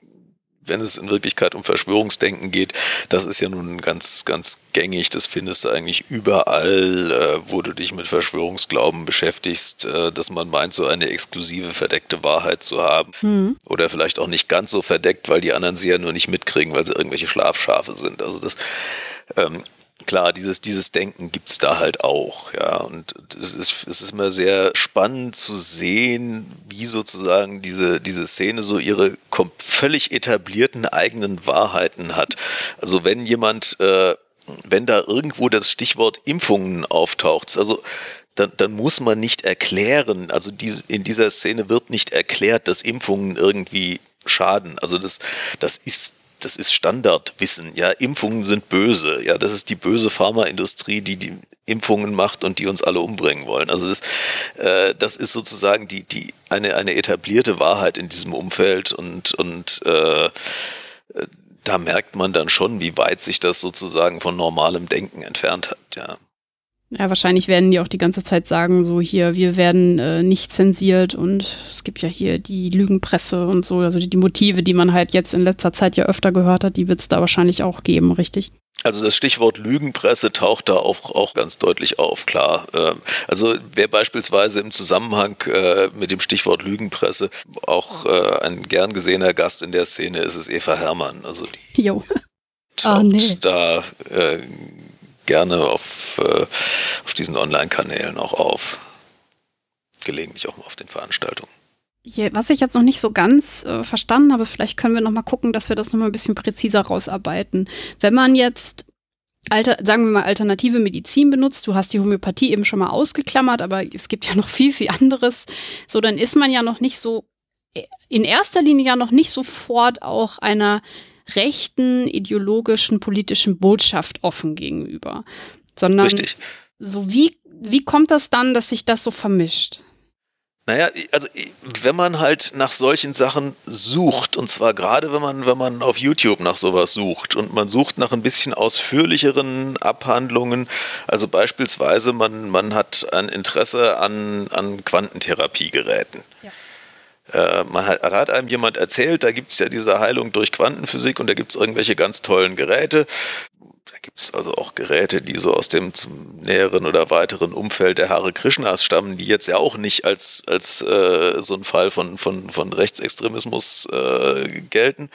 B: wenn es in Wirklichkeit um Verschwörungsdenken geht, das ist ja nun ganz, ganz gängig. Das findest du eigentlich überall, äh, wo du dich mit Verschwörungsglauben beschäftigst, äh, dass man meint, so eine exklusive, verdeckte Wahrheit zu haben. Mhm. Oder vielleicht auch nicht ganz so verdeckt, weil die anderen sie ja nur nicht mitkriegen, weil sie irgendwelche Schlafschafe sind. Also das ähm, klar, dieses, dieses Denken gibt's da halt auch, ja. Und es ist, es ist immer sehr spannend zu sehen, wie sozusagen diese, diese Szene so ihre völlig etablierten eigenen Wahrheiten hat. Also wenn jemand, äh, wenn da irgendwo das Stichwort Impfungen auftaucht, also dann, dann muss man nicht erklären, also diese, in dieser Szene wird nicht erklärt, dass Impfungen irgendwie schaden. Also das, das ist das ist Standardwissen. Ja, Impfungen sind böse. Ja, das ist die böse Pharmaindustrie, die die Impfungen macht und die uns alle umbringen wollen. Also das, äh, das ist sozusagen die, die eine, eine etablierte Wahrheit in diesem Umfeld und, und äh, da merkt man dann schon, wie weit sich das sozusagen von normalem Denken entfernt hat, ja.
A: Ja, wahrscheinlich werden die auch die ganze Zeit sagen, so hier, wir werden äh, nicht zensiert und es gibt ja hier die Lügenpresse und so, also die, die Motive, die man halt jetzt in letzter Zeit ja öfter gehört hat, die wird es da wahrscheinlich auch geben, richtig?
B: Also das Stichwort Lügenpresse taucht da auch, auch ganz deutlich auf, klar. Ähm, also wer beispielsweise im Zusammenhang äh, mit dem Stichwort Lügenpresse auch äh, ein gern gesehener Gast in der Szene ist, ist Eva Hermann. Also die,
A: jo
B: taucht oh, nee. da äh, gerne auf, äh, auf diesen Online-Kanälen auch auf. Gelegentlich auch mal auf den Veranstaltungen.
A: Was ich jetzt noch nicht so ganz äh, verstanden habe, vielleicht können wir noch mal gucken, dass wir das noch mal ein bisschen präziser rausarbeiten. Wenn man jetzt Alter, sagen wir mal, alternative Medizin benutzt. Du hast die Homöopathie eben schon mal ausgeklammert, aber es gibt ja noch viel, viel anderes. So, dann ist man ja noch nicht so, in erster Linie ja noch nicht sofort auch einer rechten, ideologischen, politischen Botschaft offen gegenüber. Sondern Richtig. so wie, wie kommt das dann, dass sich das so vermischt?
B: Naja, also wenn man halt nach solchen Sachen sucht, und zwar gerade wenn man, wenn man auf YouTube nach sowas sucht und man sucht nach ein bisschen ausführlicheren Abhandlungen, also beispielsweise man, man hat ein Interesse an, an Quantentherapiegeräten. Ja. Äh, man hat, hat, einem jemand erzählt, da gibt es ja diese Heilung durch Quantenphysik und da gibt es irgendwelche ganz tollen Geräte. Gibt es also auch Geräte, die so aus dem näheren oder weiteren Umfeld der Hare Krishnas stammen, die jetzt ja auch nicht als, als äh, so ein Fall von, von, von Rechtsextremismus äh, gelten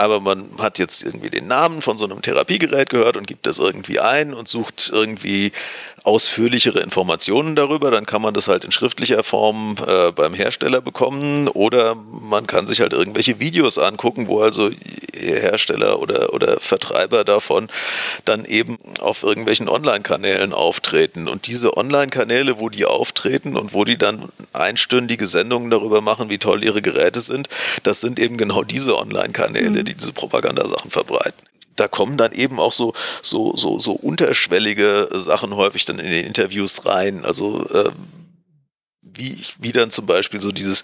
B: aber man hat jetzt irgendwie den Namen von so einem Therapiegerät gehört und gibt das irgendwie ein und sucht irgendwie ausführlichere Informationen darüber, dann kann man das halt in schriftlicher Form äh, beim Hersteller bekommen. Oder man kann sich halt irgendwelche Videos angucken, wo also Hersteller oder, oder Vertreiber davon dann eben auf irgendwelchen Online-Kanälen auftreten. Und diese Online-Kanäle, wo die auftreten und wo die dann einstündige Sendungen darüber machen, wie toll ihre Geräte sind, das sind eben genau diese Online-Kanäle, mhm die diese Propagandasachen verbreiten da kommen dann eben auch so, so, so, so unterschwellige Sachen häufig dann in den Interviews rein. Also äh, wie, wie dann zum Beispiel so dieses,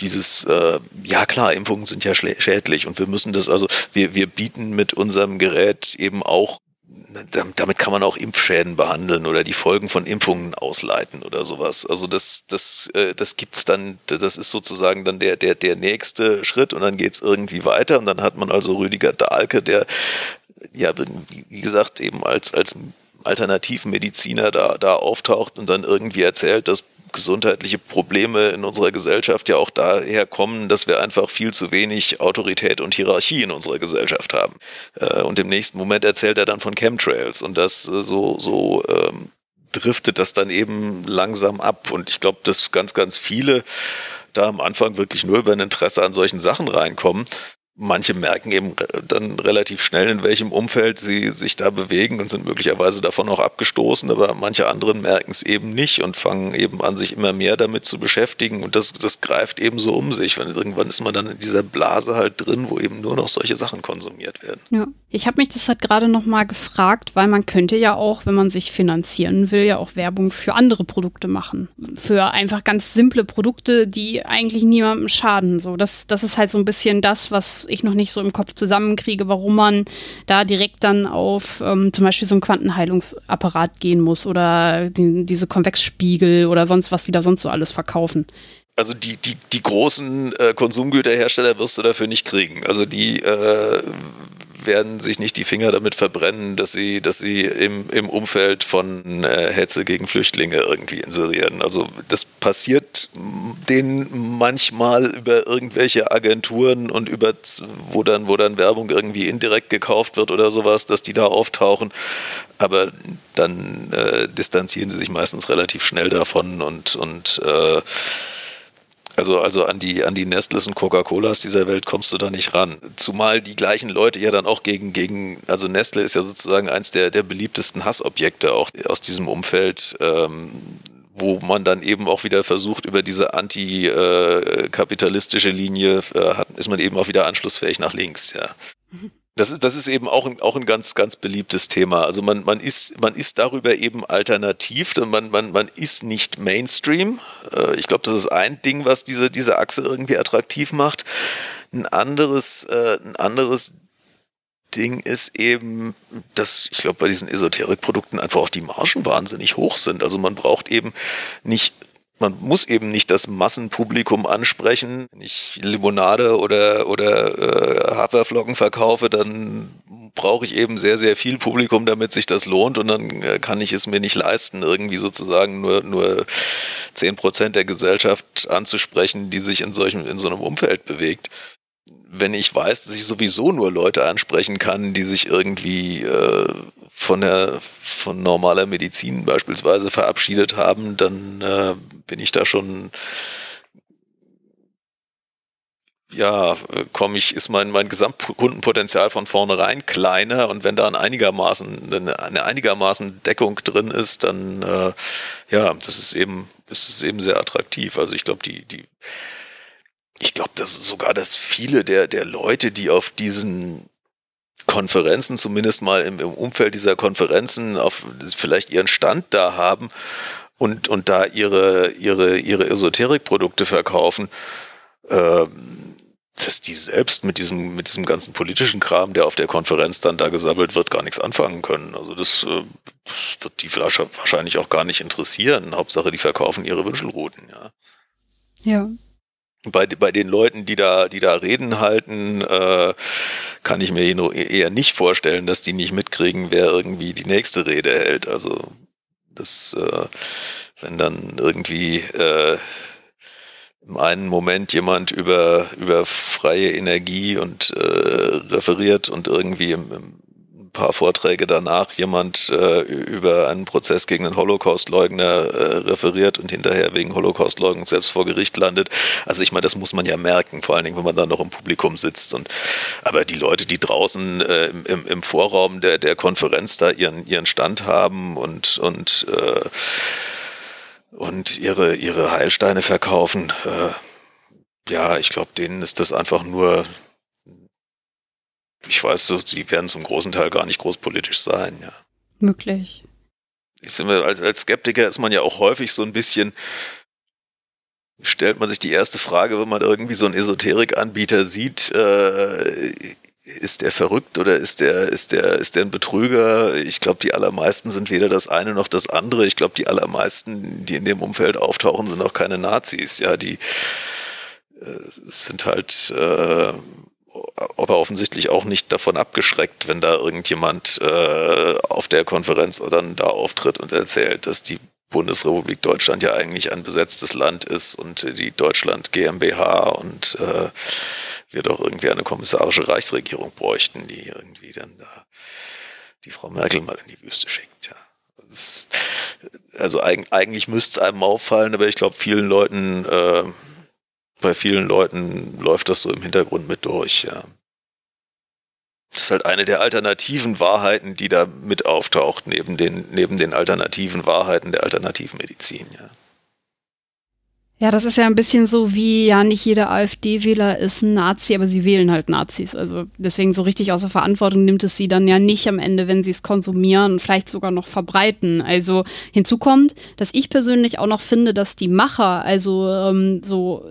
B: dieses, äh, ja klar, Impfungen sind ja schädlich und wir müssen das, also wir, wir bieten mit unserem Gerät eben auch damit kann man auch Impfschäden behandeln oder die Folgen von Impfungen ausleiten oder sowas. Also das, das, äh, das gibt's dann, das ist sozusagen dann der, der, der nächste Schritt und dann geht's irgendwie weiter und dann hat man also Rüdiger Dahlke, der ja, wie gesagt, eben als, als Alternativmediziner da, da auftaucht und dann irgendwie erzählt, dass gesundheitliche Probleme in unserer Gesellschaft ja auch daher kommen, dass wir einfach viel zu wenig Autorität und Hierarchie in unserer Gesellschaft haben. Äh, und im nächsten Moment erzählt er dann von Chemtrails und das äh, so, so ähm, driftet das dann eben langsam ab. Und ich glaube, dass ganz, ganz viele da am Anfang wirklich nur über ein Interesse an solchen Sachen reinkommen manche merken eben dann relativ schnell, in welchem Umfeld sie sich da bewegen und sind möglicherweise davon auch abgestoßen, aber manche anderen merken es eben nicht und fangen eben an, sich immer mehr damit zu beschäftigen und das, das greift eben so um sich. Weil irgendwann ist man dann in dieser Blase halt drin, wo eben nur noch solche Sachen konsumiert werden.
A: Ja, ich habe mich das halt gerade nochmal gefragt, weil man könnte ja auch, wenn man sich finanzieren will, ja auch Werbung für andere Produkte machen. Für einfach ganz simple Produkte, die eigentlich niemandem schaden. So, das, das ist halt so ein bisschen das, was ich noch nicht so im Kopf zusammenkriege, warum man da direkt dann auf ähm, zum Beispiel so einen Quantenheilungsapparat gehen muss oder die, diese Konvexspiegel oder sonst was die da sonst so alles verkaufen
B: also die, die, die großen äh, Konsumgüterhersteller wirst du dafür nicht kriegen. Also die äh, werden sich nicht die Finger damit verbrennen, dass sie, dass sie im, im Umfeld von äh, Hetze gegen Flüchtlinge irgendwie inserieren. Also das passiert denen manchmal über irgendwelche Agenturen und über wo dann, wo dann Werbung irgendwie indirekt gekauft wird oder sowas, dass die da auftauchen. Aber dann äh, distanzieren sie sich meistens relativ schnell davon und, und äh, also, also an die, an die Nestles und Coca-Colas dieser Welt kommst du da nicht ran. Zumal die gleichen Leute ja dann auch gegen, gegen, also Nestle ist ja sozusagen eins der, der beliebtesten Hassobjekte auch aus diesem Umfeld, ähm, wo man dann eben auch wieder versucht, über diese antikapitalistische Linie äh, hat, ist man eben auch wieder anschlussfähig nach links, ja. Das ist, das ist eben auch ein, auch ein ganz, ganz beliebtes Thema. Also man, man, ist, man ist darüber eben alternativ, man, man, man ist nicht Mainstream. Äh, ich glaube, das ist ein Ding, was diese, diese Achse irgendwie attraktiv macht. Ein anderes, äh, ein anderes Ding ist eben, dass ich glaube, bei diesen Esoterikprodukten einfach auch die Margen wahnsinnig hoch sind. Also man braucht eben nicht man muss eben nicht das Massenpublikum ansprechen. Wenn ich Limonade oder, oder äh, Haferflocken verkaufe, dann brauche ich eben sehr, sehr viel Publikum, damit sich das lohnt und dann äh, kann ich es mir nicht leisten, irgendwie sozusagen nur, nur zehn Prozent der Gesellschaft anzusprechen, die sich in solchem, in so einem Umfeld bewegt wenn ich weiß, dass ich sowieso nur Leute ansprechen kann, die sich irgendwie äh, von der von normaler Medizin beispielsweise verabschiedet haben, dann äh, bin ich da schon ja, komme ich, ist mein, mein Gesamtkundenpotenzial von vornherein kleiner und wenn da ein einigermaßen, eine einigermaßen Deckung drin ist, dann äh, ja, das ist eben, das ist eben sehr attraktiv. Also ich glaube, die, die, ich glaube, dass sogar, dass viele der, der Leute, die auf diesen Konferenzen, zumindest mal im, im Umfeld dieser Konferenzen, auf vielleicht ihren Stand da haben und, und da ihre, ihre, ihre Esoterikprodukte verkaufen, ähm, dass die selbst mit diesem, mit diesem ganzen politischen Kram, der auf der Konferenz dann da gesammelt wird, gar nichts anfangen können. Also das, äh, das wird die wahrscheinlich auch gar nicht interessieren. Hauptsache, die verkaufen ihre Wünschelrouten, ja.
A: Ja.
B: Bei, bei den Leuten, die da, die da Reden halten, äh, kann ich mir eher nicht vorstellen, dass die nicht mitkriegen, wer irgendwie die nächste Rede hält. Also das, äh, wenn dann irgendwie äh, im einen Moment jemand über, über freie Energie und äh, referiert und irgendwie im, im paar Vorträge danach jemand äh, über einen Prozess gegen einen Holocaust-Leugner äh, referiert und hinterher wegen Holocaust-Leugnung selbst vor Gericht landet. Also ich meine, das muss man ja merken, vor allen Dingen, wenn man dann noch im Publikum sitzt. Und aber die Leute, die draußen äh, im, im Vorraum der, der Konferenz da ihren, ihren Stand haben und, und äh, und ihre, ihre Heilsteine verkaufen. Äh, ja, ich glaube, denen ist das einfach nur, ich weiß so, sie werden zum großen Teil gar nicht großpolitisch sein, ja.
A: Möglich.
B: Ich immer, als, als Skeptiker ist man ja auch häufig so ein bisschen, stellt man sich die erste Frage, wenn man irgendwie so einen Esoterikanbieter sieht, äh, ist der verrückt oder ist der, ist der, ist der ein Betrüger? Ich glaube, die allermeisten sind weder das eine noch das andere. Ich glaube, die allermeisten, die in dem Umfeld auftauchen, sind auch keine Nazis. Ja, die äh, sind halt äh, aber offensichtlich auch nicht davon abgeschreckt, wenn da irgendjemand äh, auf der Konferenz oder dann da auftritt und erzählt, dass die Bundesrepublik Deutschland ja eigentlich ein besetztes Land ist und die Deutschland GmbH und äh, wir doch irgendwie eine kommissarische Reichsregierung bräuchten, die irgendwie dann da die Frau Merkel mal in die Wüste schickt. Ja. Das, also eigentlich müsste es einem auffallen, aber ich glaube, vielen Leuten, äh, bei vielen Leuten läuft das so im Hintergrund mit durch. Ja. Das ist halt eine der alternativen Wahrheiten, die da mit auftaucht, neben den, neben den alternativen Wahrheiten der alternativen Medizin. Ja.
A: Ja, das ist ja ein bisschen so wie, ja, nicht jeder AfD-Wähler ist ein Nazi, aber sie wählen halt Nazis. Also deswegen so richtig außer Verantwortung nimmt es sie dann ja nicht am Ende, wenn sie es konsumieren und vielleicht sogar noch verbreiten. Also hinzu kommt, dass ich persönlich auch noch finde, dass die Macher, also ähm, so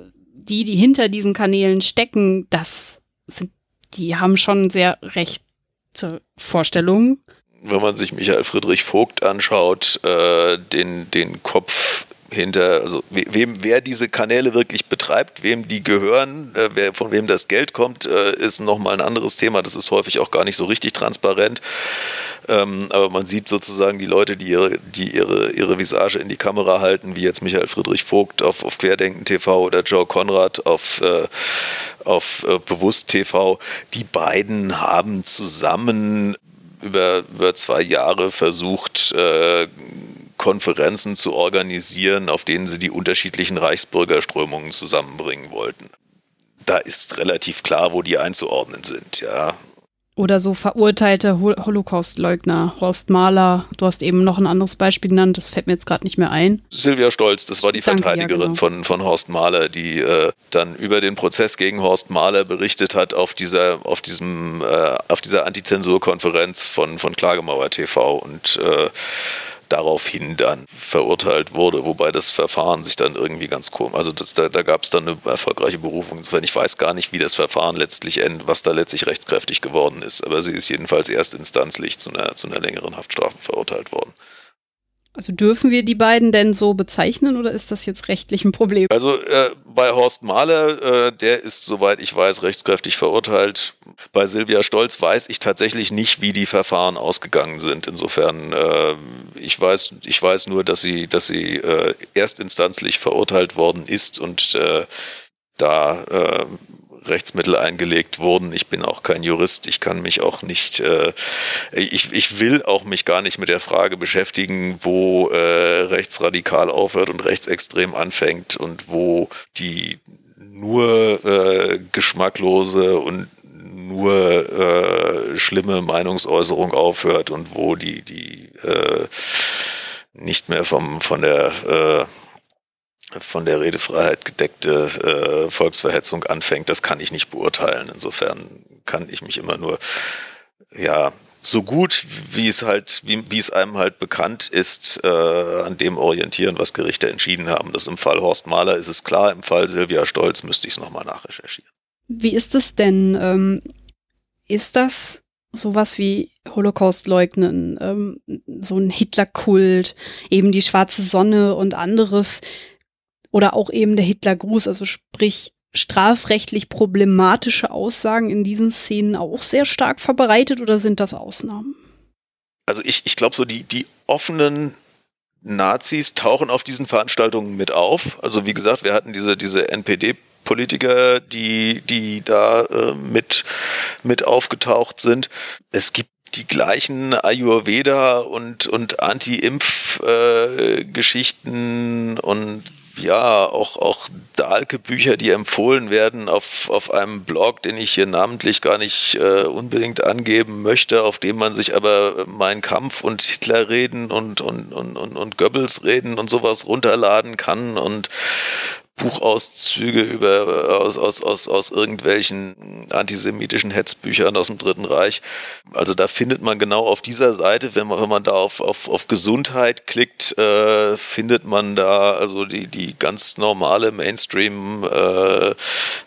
A: die, die hinter diesen Kanälen stecken, das sind, die haben schon sehr rechte Vorstellungen.
B: Wenn man sich Michael Friedrich Vogt anschaut, äh, den, den Kopf hinter, also wem, wer diese Kanäle wirklich betreibt, wem die gehören, äh, wer, von wem das Geld kommt, äh, ist nochmal ein anderes Thema. Das ist häufig auch gar nicht so richtig transparent. Ähm, aber man sieht sozusagen die Leute, die ihre, die ihre, ihre Visage in die Kamera halten, wie jetzt Michael Friedrich Vogt auf, auf Querdenken TV oder Joe Konrad auf, äh, auf äh, Bewusst TV. Die beiden haben zusammen über, über zwei Jahre versucht, äh, Konferenzen zu organisieren, auf denen sie die unterschiedlichen Reichsbürgerströmungen zusammenbringen wollten. Da ist relativ klar, wo die einzuordnen sind, ja.
A: Oder so verurteilte Holocaust-Leugner, Horst Mahler. Du hast eben noch ein anderes Beispiel genannt, das fällt mir jetzt gerade nicht mehr ein.
B: Silvia Stolz, das war die Danke, Verteidigerin ja, genau. von, von Horst Mahler, die äh, dann über den Prozess gegen Horst Mahler berichtet hat auf dieser, auf diesem, äh, auf dieser Antizensurkonferenz von, von Klagemauer TV und äh, daraufhin dann verurteilt wurde, wobei das Verfahren sich dann irgendwie ganz komisch, also das, da, da gab es dann eine erfolgreiche Berufung. Insofern, ich weiß gar nicht, wie das Verfahren letztlich endet, was da letztlich rechtskräftig geworden ist, aber sie ist jedenfalls erstinstanzlich zu einer, zu einer längeren Haftstrafe verurteilt worden.
A: Also dürfen wir die beiden denn so bezeichnen oder ist das jetzt rechtlich ein Problem?
B: Also äh, bei Horst Mahler, äh, der ist, soweit ich weiß, rechtskräftig verurteilt. Bei Silvia Stolz weiß ich tatsächlich nicht, wie die Verfahren ausgegangen sind. Insofern, äh, ich weiß, ich weiß nur, dass sie, dass sie äh, erstinstanzlich verurteilt worden ist und äh, da äh, Rechtsmittel eingelegt wurden. Ich bin auch kein Jurist, ich kann mich auch nicht, äh, ich, ich will auch mich gar nicht mit der Frage beschäftigen, wo äh, rechtsradikal aufhört und rechtsextrem anfängt und wo die nur äh, geschmacklose und nur äh, schlimme Meinungsäußerung aufhört und wo die, die äh, nicht mehr vom, von der äh, von der Redefreiheit gedeckte äh, Volksverhetzung anfängt, das kann ich nicht beurteilen. Insofern kann ich mich immer nur ja so gut wie es halt wie, wie es einem halt bekannt ist äh, an dem orientieren, was Gerichte entschieden haben. Das im Fall Horst Mahler ist es klar, im Fall Silvia Stolz müsste ich es nochmal nachrecherchieren.
A: Wie ist es denn? Ähm, ist das sowas wie Holocaust leugnen, ähm, so ein Hitlerkult, eben die schwarze Sonne und anderes? Oder auch eben der Hitlergruß, also sprich strafrechtlich problematische Aussagen in diesen Szenen auch sehr stark verbreitet oder sind das Ausnahmen?
B: Also ich, ich glaube so die, die offenen Nazis tauchen auf diesen Veranstaltungen mit auf. Also wie gesagt, wir hatten diese, diese NPD Politiker, die, die da äh, mit, mit aufgetaucht sind. Es gibt die gleichen Ayurveda und, und Anti-Impf-Geschichten äh, und ja, auch, auch Dahlke-Bücher, die empfohlen werden auf, auf einem Blog, den ich hier namentlich gar nicht äh, unbedingt angeben möchte, auf dem man sich aber Mein Kampf und Hitler reden und, und, und, und, und Goebbels reden und sowas runterladen kann. Und Buchauszüge über, aus, aus, aus, aus irgendwelchen antisemitischen Hetzbüchern aus dem Dritten Reich. Also da findet man genau auf dieser Seite, wenn man, wenn man da auf, auf, auf Gesundheit klickt, äh, findet man da also die, die ganz normale Mainstream, äh,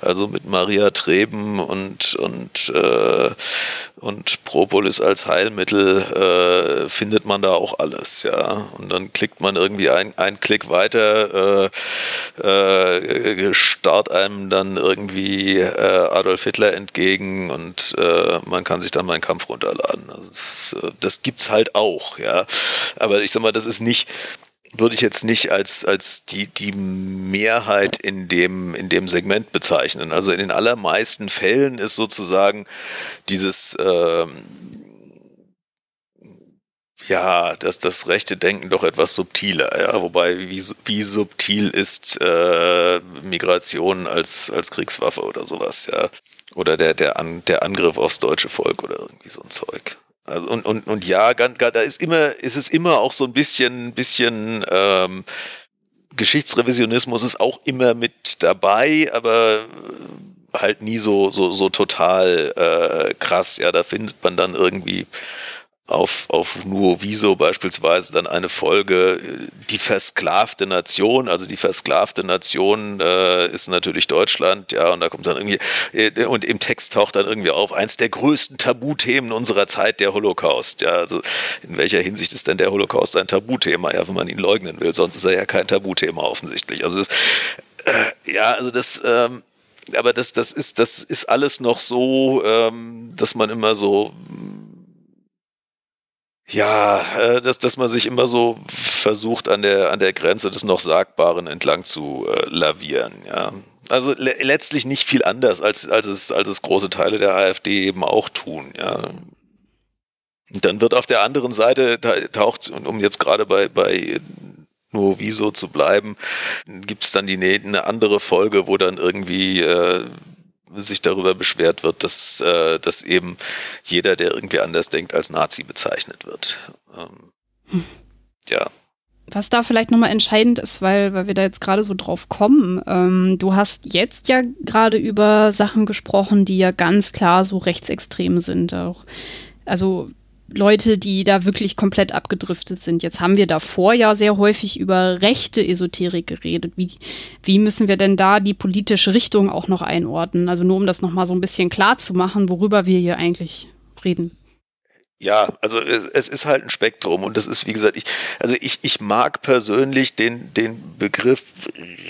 B: also mit Maria Treben und, und, äh, und Propolis als Heilmittel, äh, findet man da auch alles, ja. Und dann klickt man irgendwie ein, ein Klick weiter, äh, äh, äh, starrt einem dann irgendwie äh, Adolf Hitler entgegen und äh, man kann sich dann meinen Kampf runterladen. Also das, äh, das gibt's halt auch, ja. Aber ich sag mal, das ist nicht, würde ich jetzt nicht als, als die, die Mehrheit in dem, in dem Segment bezeichnen. Also in den allermeisten Fällen ist sozusagen dieses, ähm, ja, dass das rechte Denken doch etwas subtiler, ja, wobei wie, wie subtil ist äh, Migration als als Kriegswaffe oder sowas, ja, oder der der An, der Angriff aufs deutsche Volk oder irgendwie so ein Zeug. Also und und und ja, ganz, da ist immer ist es immer auch so ein bisschen bisschen ähm, Geschichtsrevisionismus ist auch immer mit dabei, aber halt nie so so so total äh, krass. Ja, da findet man dann irgendwie auf, auf Nuoviso beispielsweise dann eine Folge, die versklavte Nation, also die versklavte Nation äh, ist natürlich Deutschland, ja, und da kommt dann irgendwie, äh, und im Text taucht dann irgendwie auf, eins der größten Tabuthemen unserer Zeit, der Holocaust, ja, also in welcher Hinsicht ist denn der Holocaust ein Tabuthema, ja, wenn man ihn leugnen will, sonst ist er ja kein Tabuthema offensichtlich, also das, äh, ja, also das, ähm, aber das, das ist, das ist alles noch so, ähm, dass man immer so ja, äh, dass, dass man sich immer so versucht, an der, an der Grenze des noch Sagbaren entlang zu äh, lavieren, ja. Also le letztlich nicht viel anders, als, als, es, als es große Teile der AfD eben auch tun, ja. Und dann wird auf der anderen Seite taucht, um jetzt gerade bei, bei nur wieso zu bleiben, gibt es dann die eine andere Folge, wo dann irgendwie äh, sich darüber beschwert wird, dass, äh, dass eben jeder, der irgendwie anders denkt, als Nazi bezeichnet wird. Ähm, hm. Ja.
A: Was da vielleicht nochmal entscheidend ist, weil, weil wir da jetzt gerade so drauf kommen, ähm, du hast jetzt ja gerade über Sachen gesprochen, die ja ganz klar so rechtsextrem sind. Auch, also Leute, die da wirklich komplett abgedriftet sind. Jetzt haben wir davor ja sehr häufig über rechte Esoterik geredet. Wie, wie müssen wir denn da die politische Richtung auch noch einordnen? Also nur um das nochmal so ein bisschen klar zu machen, worüber wir hier eigentlich reden.
B: Ja, also es, es, ist halt ein Spektrum und das ist, wie gesagt, ich, also ich, ich mag persönlich den, den Begriff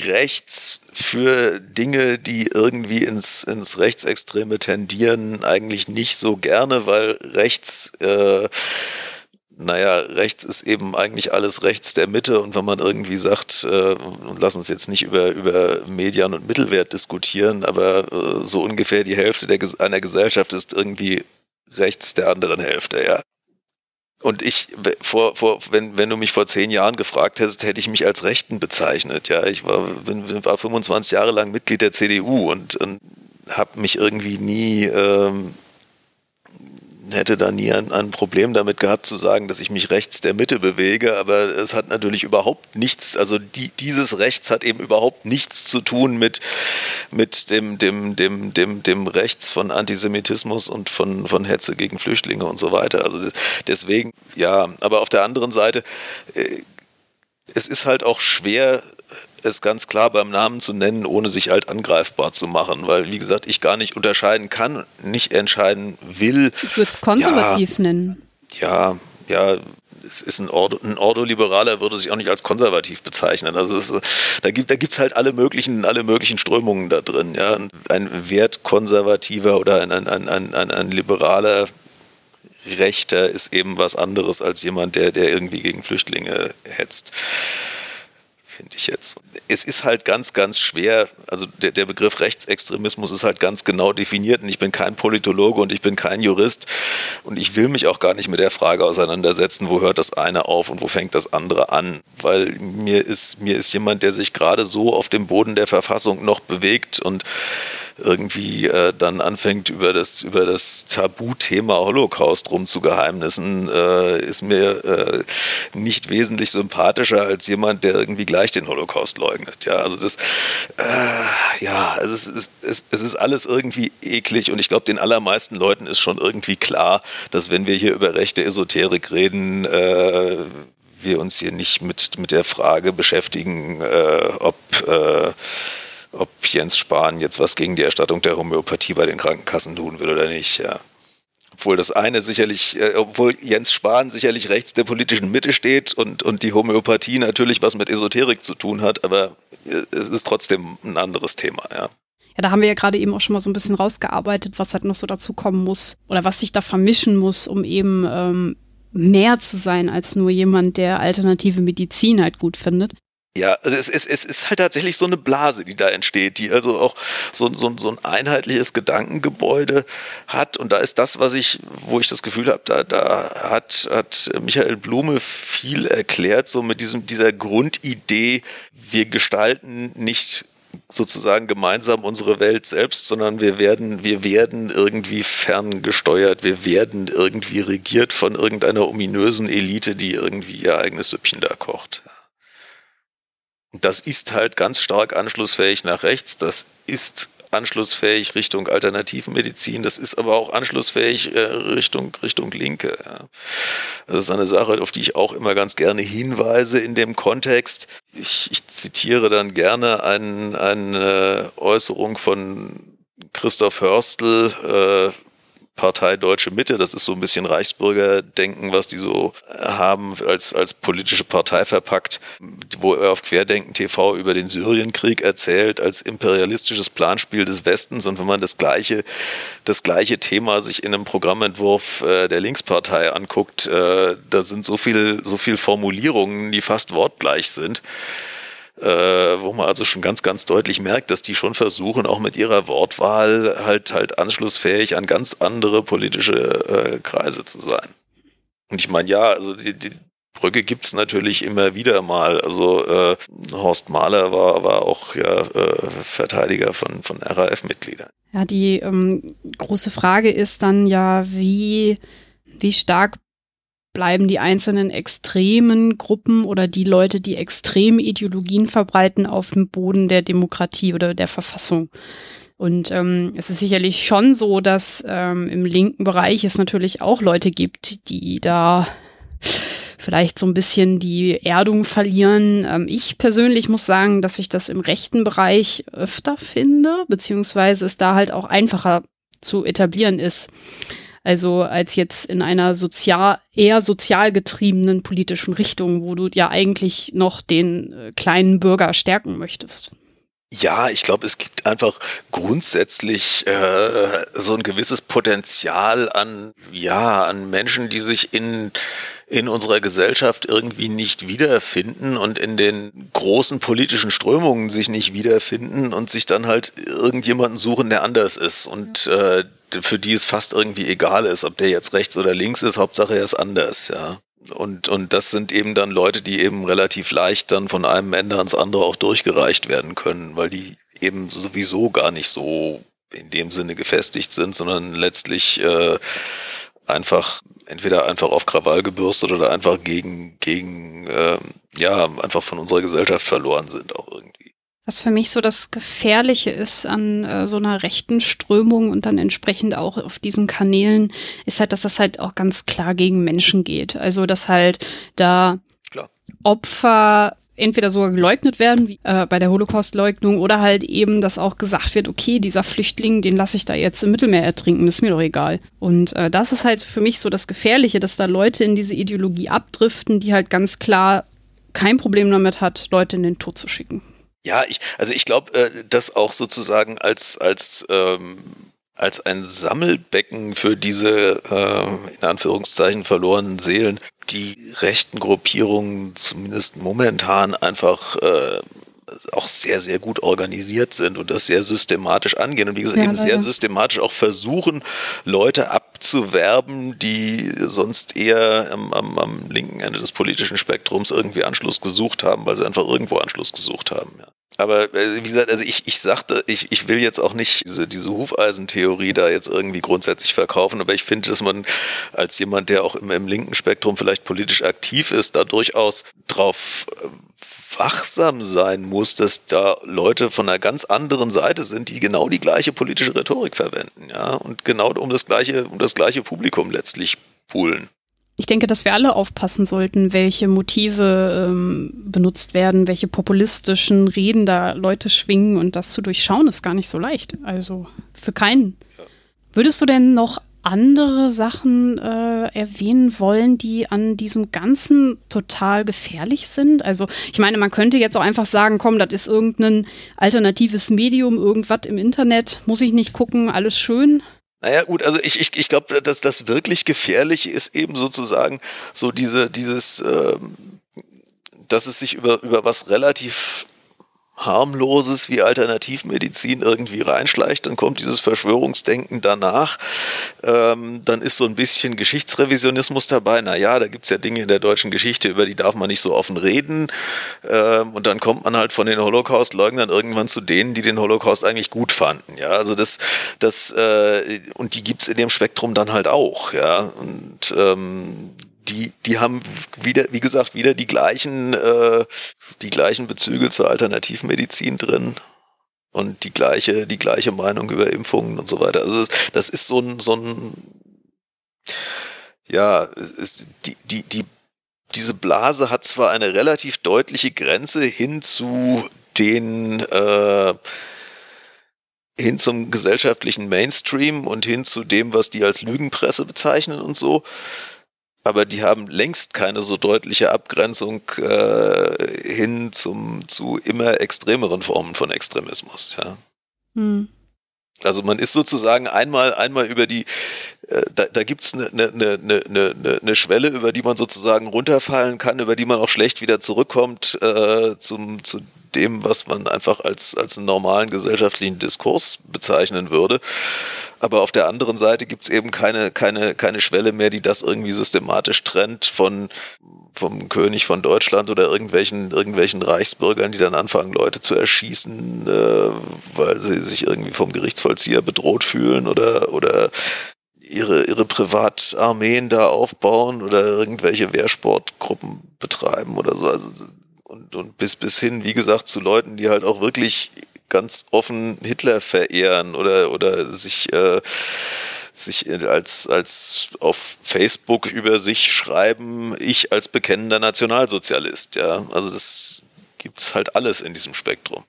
B: rechts für Dinge, die irgendwie ins, ins Rechtsextreme tendieren, eigentlich nicht so gerne, weil rechts, äh, naja, rechts ist eben eigentlich alles rechts der Mitte und wenn man irgendwie sagt, äh, lass uns jetzt nicht über, über Median und Mittelwert diskutieren, aber äh, so ungefähr die Hälfte der, einer Gesellschaft ist irgendwie rechts der anderen Hälfte, ja. Und ich, vor, vor, wenn, wenn du mich vor zehn Jahren gefragt hättest, hätte ich mich als Rechten bezeichnet. Ja, ich war, bin, war 25 Jahre lang Mitglied der CDU und, und habe mich irgendwie nie ähm, hätte da nie ein, ein, Problem damit gehabt zu sagen, dass ich mich rechts der Mitte bewege, aber es hat natürlich überhaupt nichts, also die, dieses Rechts hat eben überhaupt nichts zu tun mit, mit dem, dem, dem, dem, dem Rechts von Antisemitismus und von, von Hetze gegen Flüchtlinge und so weiter. Also deswegen, ja, aber auf der anderen Seite, äh, es ist halt auch schwer, es ganz klar beim Namen zu nennen, ohne sich halt angreifbar zu machen, weil, wie gesagt, ich gar nicht unterscheiden kann, nicht entscheiden will.
A: Ich würde es konservativ
B: ja,
A: nennen.
B: Ja, ja, es ist ein, Ordo, ein Ordoliberaler würde sich auch nicht als konservativ bezeichnen. Also es, da gibt gibt's halt alle möglichen alle möglichen Strömungen da drin. Ja, ein wertkonservativer oder ein ein, ein, ein, ein liberaler Rechter ist eben was anderes als jemand, der der irgendwie gegen Flüchtlinge hetzt finde ich jetzt. Es ist halt ganz, ganz schwer, also der, der Begriff Rechtsextremismus ist halt ganz genau definiert und ich bin kein Politologe und ich bin kein Jurist und ich will mich auch gar nicht mit der Frage auseinandersetzen, wo hört das eine auf und wo fängt das andere an, weil mir ist, mir ist jemand, der sich gerade so auf dem Boden der Verfassung noch bewegt und irgendwie äh, dann anfängt über das über das Tabuthema Holocaust rumzugeheimnissen, äh, ist mir äh, nicht wesentlich sympathischer als jemand, der irgendwie gleich den Holocaust leugnet. Ja, also das, äh, ja, es ist, es, es ist alles irgendwie eklig und ich glaube, den allermeisten Leuten ist schon irgendwie klar, dass wenn wir hier über rechte Esoterik reden, äh, wir uns hier nicht mit, mit der Frage beschäftigen, äh, ob äh, ob Jens Spahn jetzt was gegen die Erstattung der Homöopathie bei den Krankenkassen tun will oder nicht, ja. Obwohl das eine sicherlich, äh, obwohl Jens Spahn sicherlich rechts der politischen Mitte steht und, und die Homöopathie natürlich was mit Esoterik zu tun hat, aber äh, es ist trotzdem ein anderes Thema, ja.
A: Ja, da haben wir ja gerade eben auch schon mal so ein bisschen rausgearbeitet, was halt noch so dazu kommen muss oder was sich da vermischen muss, um eben ähm, mehr zu sein als nur jemand, der alternative Medizin halt gut findet.
B: Ja, also es, es, es ist halt tatsächlich so eine Blase, die da entsteht, die also auch so, so, so ein einheitliches Gedankengebäude hat. Und da ist das, was ich, wo ich das Gefühl habe, da, da hat, hat Michael Blume viel erklärt, so mit diesem, dieser Grundidee, wir gestalten nicht sozusagen gemeinsam unsere Welt selbst, sondern wir werden, wir werden irgendwie ferngesteuert, wir werden irgendwie regiert von irgendeiner ominösen Elite, die irgendwie ihr eigenes Süppchen da kocht. Das ist halt ganz stark anschlussfähig nach rechts. Das ist anschlussfähig Richtung Alternativmedizin. Das ist aber auch anschlussfähig äh, Richtung, Richtung Linke. Das ist eine Sache, auf die ich auch immer ganz gerne hinweise in dem Kontext. Ich, ich zitiere dann gerne ein, eine Äußerung von Christoph Hörstel, äh, Partei Deutsche Mitte. Das ist so ein bisschen Reichsbürgerdenken, was die so haben als, als politische Partei verpackt, wo er auf Querdenken TV über den Syrienkrieg erzählt, als imperialistisches Planspiel des Westens. Und wenn man das gleiche, das gleiche Thema sich in einem Programmentwurf äh, der Linkspartei anguckt, äh, da sind so viel, so viel Formulierungen, die fast wortgleich sind äh, wo man also schon ganz, ganz deutlich merkt, dass die schon versuchen, auch mit ihrer Wortwahl halt halt anschlussfähig an ganz andere politische äh, Kreise zu sein. Und ich meine, ja, also die, die Brücke gibt's natürlich immer wieder mal. Also äh, Horst Mahler war, war auch ja äh, Verteidiger von, von RAF-Mitgliedern.
A: Ja, die ähm, große Frage ist dann ja, wie, wie stark bleiben die einzelnen extremen Gruppen oder die Leute, die extreme Ideologien verbreiten, auf dem Boden der Demokratie oder der Verfassung. Und ähm, es ist sicherlich schon so, dass ähm, im linken Bereich es natürlich auch Leute gibt, die da vielleicht so ein bisschen die Erdung verlieren. Ähm, ich persönlich muss sagen, dass ich das im rechten Bereich öfter finde, beziehungsweise es da halt auch einfacher zu etablieren ist. Also als jetzt in einer sozial, eher sozial getriebenen politischen Richtung, wo du ja eigentlich noch den äh, kleinen Bürger stärken möchtest.
B: Ja, ich glaube, es gibt einfach grundsätzlich äh, so ein gewisses Potenzial an, ja, an Menschen, die sich in, in unserer Gesellschaft irgendwie nicht wiederfinden und in den großen politischen Strömungen sich nicht wiederfinden und sich dann halt irgendjemanden suchen, der anders ist und äh, für die es fast irgendwie egal ist, ob der jetzt rechts oder links ist, Hauptsache er ist anders, ja. Und, und das sind eben dann Leute, die eben relativ leicht dann von einem Ende ans andere auch durchgereicht werden können, weil die eben sowieso gar nicht so in dem Sinne gefestigt sind, sondern letztlich äh, einfach entweder einfach auf Krawall gebürstet oder einfach gegen, gegen äh, ja, einfach von unserer Gesellschaft verloren sind auch irgendwie.
A: Was für mich so das Gefährliche ist an äh, so einer rechten Strömung und dann entsprechend auch auf diesen Kanälen, ist halt, dass das halt auch ganz klar gegen Menschen geht. Also, dass halt da klar. Opfer entweder sogar geleugnet werden, wie äh, bei der Holocaust-Leugnung, oder halt eben, dass auch gesagt wird, okay, dieser Flüchtling, den lasse ich da jetzt im Mittelmeer ertrinken, ist mir doch egal. Und äh, das ist halt für mich so das Gefährliche, dass da Leute in diese Ideologie abdriften, die halt ganz klar kein Problem damit hat, Leute in den Tod zu schicken.
B: Ja, ich, also ich glaube, äh, dass auch sozusagen als, als ähm als ein Sammelbecken für diese äh, in Anführungszeichen verlorenen Seelen die rechten Gruppierungen zumindest momentan einfach äh, auch sehr, sehr gut organisiert sind und das sehr systematisch angehen und wie gesagt ja, eben sehr systematisch auch versuchen, Leute abzuwerben, die sonst eher am, am, am linken Ende des politischen Spektrums irgendwie Anschluss gesucht haben, weil sie einfach irgendwo Anschluss gesucht haben. Ja. Aber äh, wie gesagt, also ich, ich sagte, ich, ich will jetzt auch nicht diese, diese Hufeisentheorie da jetzt irgendwie grundsätzlich verkaufen, aber ich finde, dass man als jemand, der auch im, im linken Spektrum vielleicht politisch aktiv ist, da durchaus drauf äh, wachsam sein muss, dass da Leute von einer ganz anderen Seite sind, die genau die gleiche politische Rhetorik verwenden, ja, und genau um das gleiche, um das gleiche Publikum letztlich poolen.
A: Ich denke, dass wir alle aufpassen sollten, welche Motive ähm, benutzt werden, welche populistischen Reden da Leute schwingen und das zu durchschauen ist gar nicht so leicht. Also für keinen. Würdest du denn noch andere Sachen äh, erwähnen wollen, die an diesem Ganzen total gefährlich sind? Also ich meine, man könnte jetzt auch einfach sagen, komm, das ist irgendein alternatives Medium, irgendwas im Internet, muss ich nicht gucken, alles schön.
B: Naja, gut, also ich, ich, ich glaube, dass das wirklich Gefährliche ist eben sozusagen so diese, dieses, ähm, dass es sich über, über was relativ harmloses wie Alternativmedizin irgendwie reinschleicht, dann kommt dieses Verschwörungsdenken danach. Ähm, dann ist so ein bisschen Geschichtsrevisionismus dabei. Naja, da gibt's ja Dinge in der deutschen Geschichte, über die darf man nicht so offen reden. Ähm, und dann kommt man halt von den Holocaust-Leugnern irgendwann zu denen, die den Holocaust eigentlich gut fanden. Ja, also das, das, äh, und die gibt's in dem Spektrum dann halt auch. Ja, und ähm, die, die haben wieder, wie gesagt, wieder die gleichen, äh, die gleichen Bezüge zur Alternativmedizin drin und die gleiche, die gleiche Meinung über Impfungen und so weiter. Also das, das ist so ein, so ein, ja, ist die, die, die, diese Blase hat zwar eine relativ deutliche Grenze hin zu den äh, hin zum gesellschaftlichen Mainstream und hin zu dem, was die als Lügenpresse bezeichnen und so aber die haben längst keine so deutliche Abgrenzung äh, hin zum, zu immer extremeren Formen von Extremismus. Ja. Hm. Also man ist sozusagen einmal, einmal über die, da, da gibt es eine ne, ne, ne, ne, ne Schwelle, über die man sozusagen runterfallen kann, über die man auch schlecht wieder zurückkommt äh, zum, zu dem, was man einfach als, als einen normalen gesellschaftlichen Diskurs bezeichnen würde. Aber auf der anderen Seite gibt es eben keine, keine, keine Schwelle mehr, die das irgendwie systematisch trennt von vom König von Deutschland oder irgendwelchen, irgendwelchen Reichsbürgern, die dann anfangen, Leute zu erschießen, äh, weil sie sich irgendwie vom Gerichtsvollzieher bedroht fühlen oder, oder ihre, ihre Privatarmeen da aufbauen oder irgendwelche Wehrsportgruppen betreiben oder so. Also, und, und bis, bis hin, wie gesagt, zu Leuten, die halt auch wirklich ganz offen Hitler verehren oder, oder sich, äh, sich als, als auf Facebook über sich schreiben, ich als bekennender Nationalsozialist, ja. Also das gibt's halt alles in diesem Spektrum.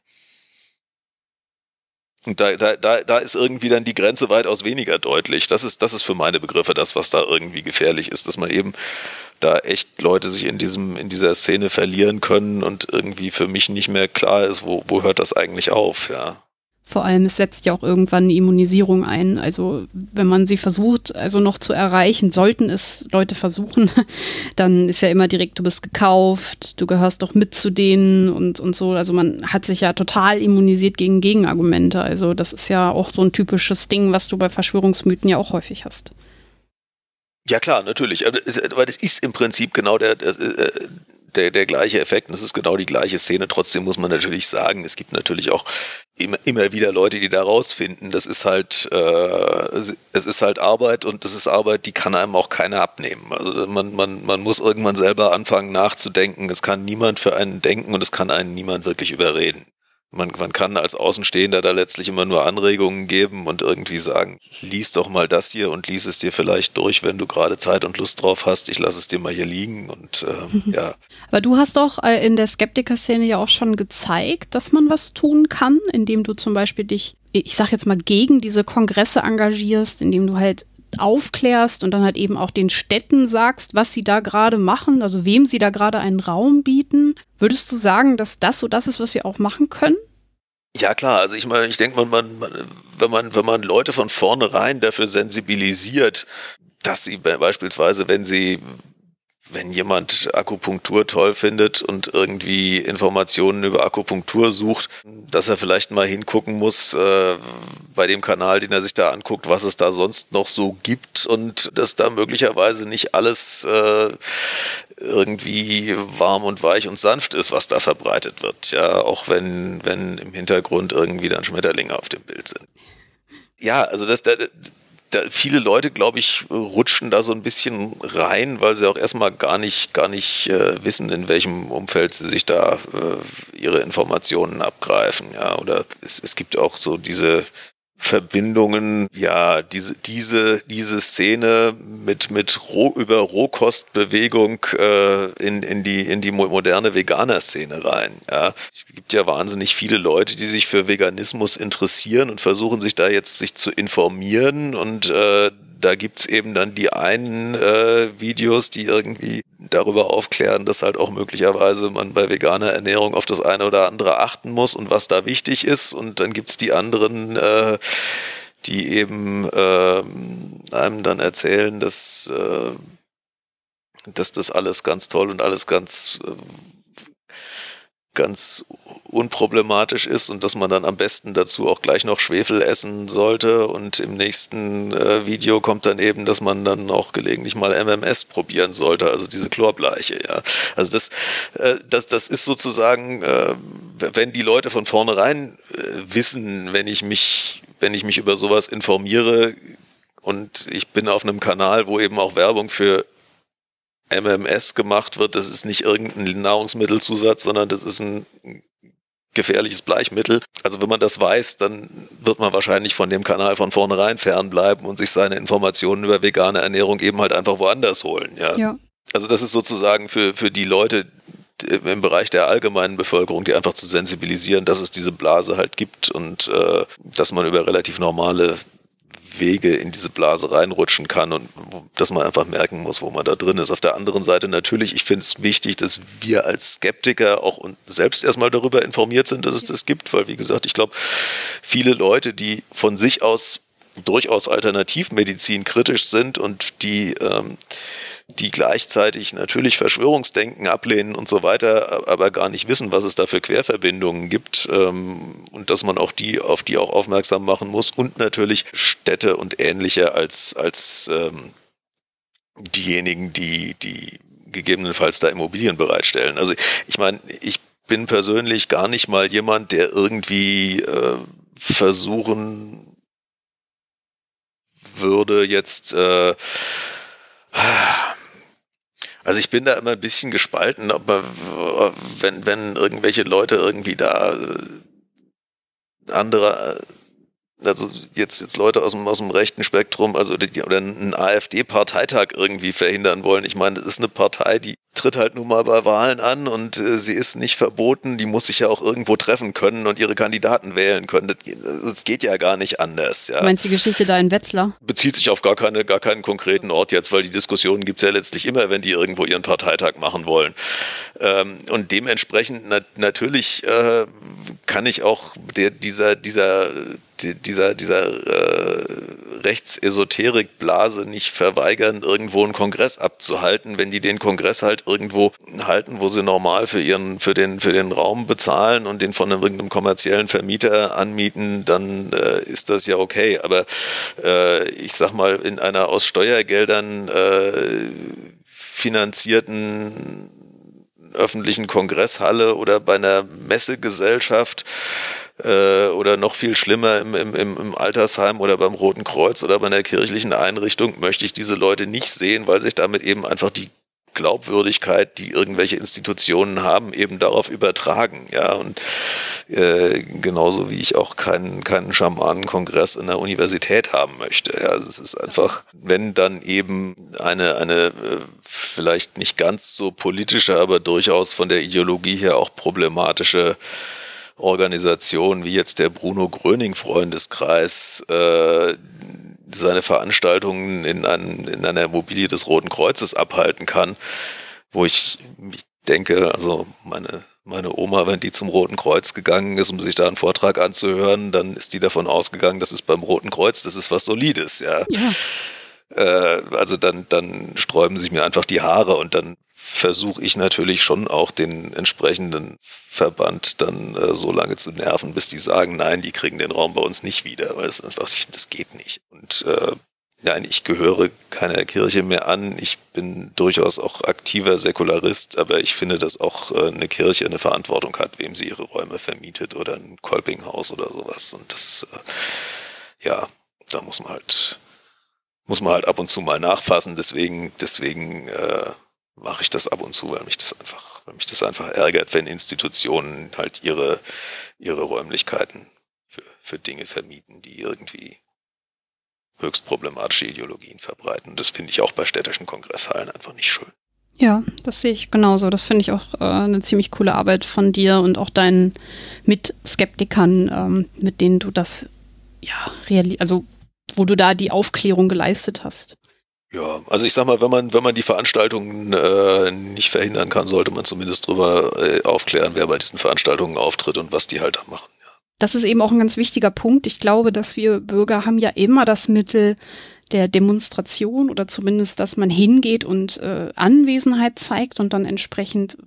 B: Und da, da, da, da ist irgendwie dann die Grenze weitaus weniger deutlich. Das ist, das ist für meine Begriffe das, was da irgendwie gefährlich ist, dass man eben da echt Leute sich in diesem, in dieser Szene verlieren können und irgendwie für mich nicht mehr klar ist, wo, wo hört das eigentlich auf, ja.
A: Vor allem, es setzt ja auch irgendwann eine Immunisierung ein. Also wenn man sie versucht, also noch zu erreichen, sollten es Leute versuchen, dann ist ja immer direkt, du bist gekauft, du gehörst doch mit zu denen und, und so. Also man hat sich ja total immunisiert gegen Gegenargumente. Also das ist ja auch so ein typisches Ding, was du bei Verschwörungsmythen ja auch häufig hast.
B: Ja klar, natürlich. Aber das ist im Prinzip genau der, der, äh, der, der gleiche Effekt und es ist genau die gleiche Szene. Trotzdem muss man natürlich sagen, es gibt natürlich auch immer, immer wieder Leute, die da rausfinden. Das ist halt, äh, es ist halt Arbeit und das ist Arbeit, die kann einem auch keiner abnehmen. Also man, man, man muss irgendwann selber anfangen nachzudenken. Es kann niemand für einen denken und es kann einen niemand wirklich überreden. Man, man kann als Außenstehender da letztlich immer nur Anregungen geben und irgendwie sagen, lies doch mal das hier und lies es dir vielleicht durch, wenn du gerade Zeit und Lust drauf hast. Ich lasse es dir mal hier liegen und äh, ja.
A: Aber du hast doch äh, in der Skeptiker-Szene ja auch schon gezeigt, dass man was tun kann, indem du zum Beispiel dich, ich sag jetzt mal, gegen diese Kongresse engagierst, indem du halt aufklärst und dann halt eben auch den Städten sagst, was sie da gerade machen, also wem sie da gerade einen Raum bieten. Würdest du sagen, dass das so das ist, was wir auch machen können?
B: Ja klar, also ich meine, ich denke, man, man, wenn man, wenn man Leute von vornherein dafür sensibilisiert, dass sie beispielsweise, wenn sie wenn jemand Akupunktur toll findet und irgendwie Informationen über Akupunktur sucht, dass er vielleicht mal hingucken muss äh, bei dem Kanal, den er sich da anguckt, was es da sonst noch so gibt und dass da möglicherweise nicht alles äh, irgendwie warm und weich und sanft ist, was da verbreitet wird. Ja, auch wenn, wenn im Hintergrund irgendwie dann Schmetterlinge auf dem Bild sind. Ja, also das, das da, viele Leute, glaube ich, rutschen da so ein bisschen rein, weil sie auch erstmal gar nicht, gar nicht äh, wissen, in welchem Umfeld sie sich da äh, ihre Informationen abgreifen. Ja, oder es, es gibt auch so diese Verbindungen, ja, diese, diese, diese Szene mit, mit Roh, über Rohkostbewegung äh, in, in, die, in die moderne Veganer-Szene rein. Ja. Es gibt ja wahnsinnig viele Leute, die sich für Veganismus interessieren und versuchen sich da jetzt sich zu informieren und äh, da gibt's eben dann die einen äh, Videos, die irgendwie darüber aufklären, dass halt auch möglicherweise man bei veganer Ernährung auf das eine oder andere achten muss und was da wichtig ist. Und dann gibt's die anderen, äh, die eben äh, einem dann erzählen, dass, äh, dass das alles ganz toll und alles ganz äh, ganz unproblematisch ist und dass man dann am besten dazu auch gleich noch Schwefel essen sollte. Und im nächsten äh, Video kommt dann eben, dass man dann auch gelegentlich mal MMS probieren sollte, also diese Chlorbleiche. Ja, also das, äh, das, das ist sozusagen, äh, wenn die Leute von vornherein äh, wissen, wenn ich mich, wenn ich mich über sowas informiere, und ich bin auf einem Kanal, wo eben auch Werbung für MMS gemacht wird, das ist nicht irgendein Nahrungsmittelzusatz, sondern das ist ein gefährliches Bleichmittel. Also wenn man das weiß, dann wird man wahrscheinlich von dem Kanal von vornherein fernbleiben und sich seine Informationen über vegane Ernährung eben halt einfach woanders holen. Ja. ja. Also das ist sozusagen für, für die Leute im Bereich der allgemeinen Bevölkerung, die einfach zu sensibilisieren, dass es diese Blase halt gibt und äh, dass man über relativ normale Wege in diese Blase reinrutschen kann und dass man einfach merken muss, wo man da drin ist. Auf der anderen Seite natürlich, ich finde es wichtig, dass wir als Skeptiker auch und selbst erstmal darüber informiert sind, dass es das gibt, weil wie gesagt, ich glaube, viele Leute, die von sich aus durchaus Alternativmedizin kritisch sind und die ähm, die gleichzeitig natürlich Verschwörungsdenken ablehnen und so weiter, aber gar nicht wissen, was es da für Querverbindungen gibt ähm, und dass man auch die auf die auch aufmerksam machen muss und natürlich Städte und ähnliche als als ähm, diejenigen, die die gegebenenfalls da Immobilien bereitstellen. Also ich meine, ich bin persönlich gar nicht mal jemand, der irgendwie äh, versuchen würde jetzt äh, also ich bin da immer ein bisschen gespalten, man, wenn, wenn irgendwelche Leute irgendwie da äh, andere, also jetzt, jetzt Leute aus dem, aus dem rechten Spektrum, also die, oder einen AfD-Parteitag irgendwie verhindern wollen. Ich meine, das ist eine Partei, die tritt halt nun mal bei Wahlen an und äh, sie ist nicht verboten, die muss sich ja auch irgendwo treffen können und ihre Kandidaten wählen können. Das, das geht ja gar nicht anders. Ja.
A: Meinst du die Geschichte da in Wetzlar?
B: Bezieht sich auf gar, keine, gar keinen konkreten Ort jetzt, weil die Diskussionen gibt's ja letztlich immer, wenn die irgendwo ihren Parteitag machen wollen. Ähm, und dementsprechend na, natürlich äh, kann ich auch der, dieser, dieser, dieser, dieser äh, Rechtsesoterikblase nicht verweigern, irgendwo einen Kongress abzuhalten, wenn die den Kongress halt irgendwo halten, wo sie normal für ihren, für den, für den Raum bezahlen und den von irgendeinem kommerziellen Vermieter anmieten, dann äh, ist das ja okay. Aber äh, ich sag mal, in einer aus Steuergeldern äh, finanzierten öffentlichen Kongresshalle oder bei einer Messegesellschaft äh, oder noch viel schlimmer im, im, im Altersheim oder beim Roten Kreuz oder bei einer kirchlichen Einrichtung möchte ich diese Leute nicht sehen, weil sich damit eben einfach die Glaubwürdigkeit, die irgendwelche Institutionen haben, eben darauf übertragen. Ja, und äh, genauso wie ich auch keinen, keinen Schamanenkongress in der Universität haben möchte. Ja, es ist einfach, wenn dann eben eine, eine äh, vielleicht nicht ganz so politische, aber durchaus von der Ideologie her auch problematische Organisation wie jetzt der Bruno Gröning Freundeskreis äh, seine Veranstaltungen in, ein, in einer Immobilie des Roten Kreuzes abhalten kann, wo ich, ich denke, also meine, meine Oma, wenn die zum Roten Kreuz gegangen ist, um sich da einen Vortrag anzuhören, dann ist die davon ausgegangen, das ist beim Roten Kreuz, das ist was Solides, ja. ja. Äh, also dann, dann sträuben sich mir einfach die Haare und dann versuche ich natürlich schon auch den entsprechenden Verband dann äh, so lange zu nerven, bis die sagen, nein, die kriegen den Raum bei uns nicht wieder, weil es einfach, das geht nicht. Und äh, nein, ich gehöre keiner Kirche mehr an. Ich bin durchaus auch aktiver Säkularist, aber ich finde, dass auch äh, eine Kirche eine Verantwortung hat, wem sie ihre Räume vermietet oder ein Kolpinghaus oder sowas. Und das, äh, ja, da muss man halt, muss man halt ab und zu mal nachfassen. Deswegen, deswegen äh, mache ich das ab und zu, weil mich das einfach, weil mich das einfach ärgert, wenn Institutionen halt ihre, ihre Räumlichkeiten für, für Dinge vermieten, die irgendwie höchst problematische Ideologien verbreiten. Das finde ich auch bei städtischen Kongresshallen einfach nicht schön.
A: Ja, das sehe ich genauso. Das finde ich auch äh, eine ziemlich coole Arbeit von dir und auch deinen Mitskeptikern, ähm, mit denen du das, ja, also wo du da die Aufklärung geleistet hast.
B: Ja, also ich sag mal, wenn man, wenn man die Veranstaltungen äh, nicht verhindern kann, sollte man zumindest darüber äh, aufklären, wer bei diesen Veranstaltungen auftritt und was die halt da machen. Ja.
A: Das ist eben auch ein ganz wichtiger Punkt. Ich glaube, dass wir Bürger haben ja immer das Mittel der Demonstration oder zumindest, dass man hingeht und äh, Anwesenheit zeigt und dann entsprechend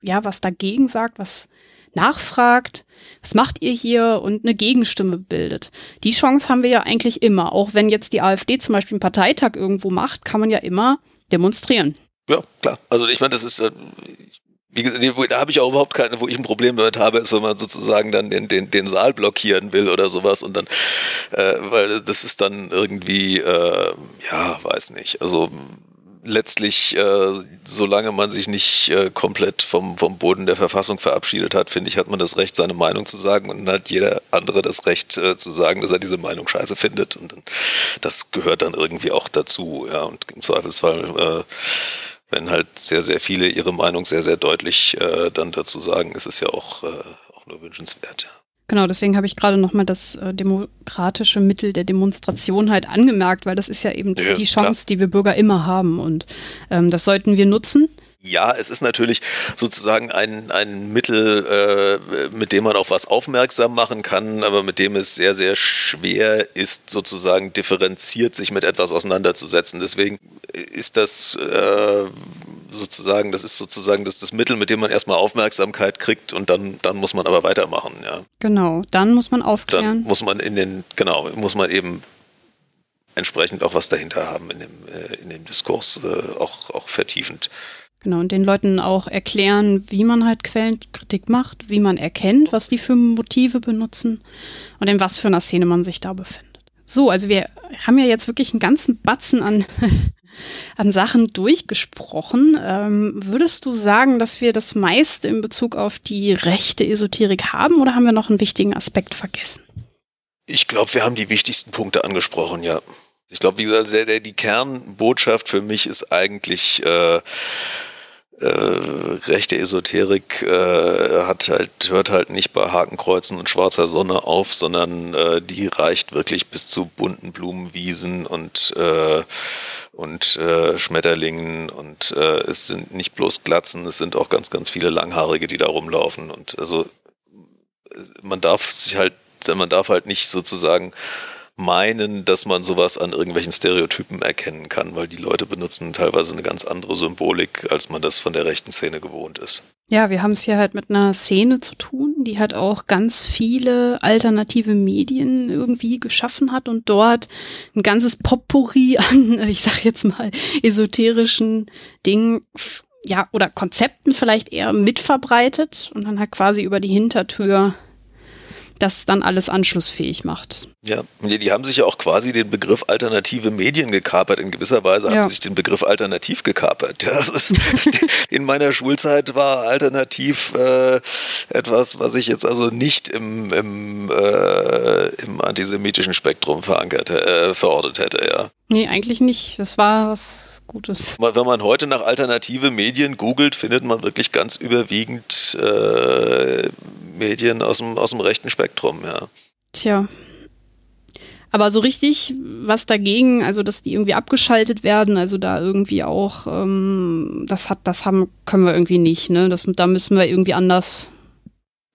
A: ja was dagegen sagt, was nachfragt, was macht ihr hier und eine Gegenstimme bildet. Die Chance haben wir ja eigentlich immer. Auch wenn jetzt die AfD zum Beispiel einen Parteitag irgendwo macht, kann man ja immer demonstrieren.
B: Ja, klar. Also ich meine, das ist, äh, wie gesagt, da habe ich auch überhaupt keine, wo ich ein Problem damit habe, ist, wenn man sozusagen dann den, den, den Saal blockieren will oder sowas und dann, äh, weil das ist dann irgendwie, äh, ja, weiß nicht. Also letztlich, äh, solange man sich nicht äh, komplett vom, vom Boden der Verfassung verabschiedet hat, finde ich, hat man das Recht, seine Meinung zu sagen und dann hat jeder andere das Recht äh, zu sagen, dass er diese Meinung scheiße findet. Und dann, das gehört dann irgendwie auch dazu. Ja, und im Zweifelsfall, äh, wenn halt sehr, sehr viele ihre Meinung sehr, sehr deutlich äh, dann dazu sagen, ist es ja auch, äh, auch nur wünschenswert. Ja.
A: Genau, deswegen habe ich gerade nochmal das äh, demokratische Mittel der Demonstration halt angemerkt, weil das ist ja eben ja, die Chance, klar. die wir Bürger immer haben und ähm, das sollten wir nutzen.
B: Ja, es ist natürlich sozusagen ein, ein Mittel, äh, mit dem man auf was aufmerksam machen kann, aber mit dem es sehr, sehr schwer ist, sozusagen differenziert sich mit etwas auseinanderzusetzen. Deswegen ist das äh, sozusagen, das ist sozusagen das, das Mittel, mit dem man erstmal Aufmerksamkeit kriegt und dann, dann muss man aber weitermachen, ja.
A: Genau, dann muss man aufklären.
B: Dann muss man in den, genau, muss man eben entsprechend auch was dahinter haben in dem, äh, in dem Diskurs, äh, auch, auch vertiefend.
A: Genau, und den Leuten auch erklären, wie man halt Quellenkritik macht, wie man erkennt, was die für Motive benutzen und in was für einer Szene man sich da befindet. So, also wir haben ja jetzt wirklich einen ganzen Batzen an, an Sachen durchgesprochen. Ähm, würdest du sagen, dass wir das meiste in Bezug auf die rechte Esoterik haben oder haben wir noch einen wichtigen Aspekt vergessen?
B: Ich glaube, wir haben die wichtigsten Punkte angesprochen, ja. Ich glaube, wie gesagt, der, der, die Kernbotschaft für mich ist eigentlich äh, äh, rechte Esoterik äh, hat halt, hört halt nicht bei Hakenkreuzen und schwarzer Sonne auf, sondern äh, die reicht wirklich bis zu bunten Blumenwiesen und, äh, und äh, Schmetterlingen und äh, es sind nicht bloß Glatzen, es sind auch ganz, ganz viele Langhaarige, die da rumlaufen und also man darf sich halt, man darf halt nicht sozusagen meinen, dass man sowas an irgendwelchen Stereotypen erkennen kann, weil die Leute benutzen teilweise eine ganz andere Symbolik, als man das von der rechten Szene gewohnt ist.
A: Ja, wir haben es hier halt mit einer Szene zu tun, die halt auch ganz viele alternative Medien irgendwie geschaffen hat und dort ein ganzes Potpourri an, ich sag jetzt mal, esoterischen Dingen ja, oder Konzepten vielleicht eher mitverbreitet und dann halt quasi über die Hintertür das dann alles anschlussfähig macht.
B: Ja, die haben sich ja auch quasi den Begriff alternative Medien gekapert. In gewisser Weise ja. haben sie sich den Begriff alternativ gekapert. Ja, in meiner Schulzeit war alternativ äh, etwas, was ich jetzt also nicht im, im, äh, im antisemitischen Spektrum verankert, äh, verortet hätte, ja.
A: Nee, eigentlich nicht. Das war was Gutes.
B: Wenn man heute nach alternative Medien googelt, findet man wirklich ganz überwiegend äh, Medien aus dem, aus dem rechten Spektrum, ja.
A: Tja. Aber so richtig was dagegen, also dass die irgendwie abgeschaltet werden, also da irgendwie auch, ähm, das hat, das haben, können wir irgendwie nicht, ne? Das, da müssen wir irgendwie anders.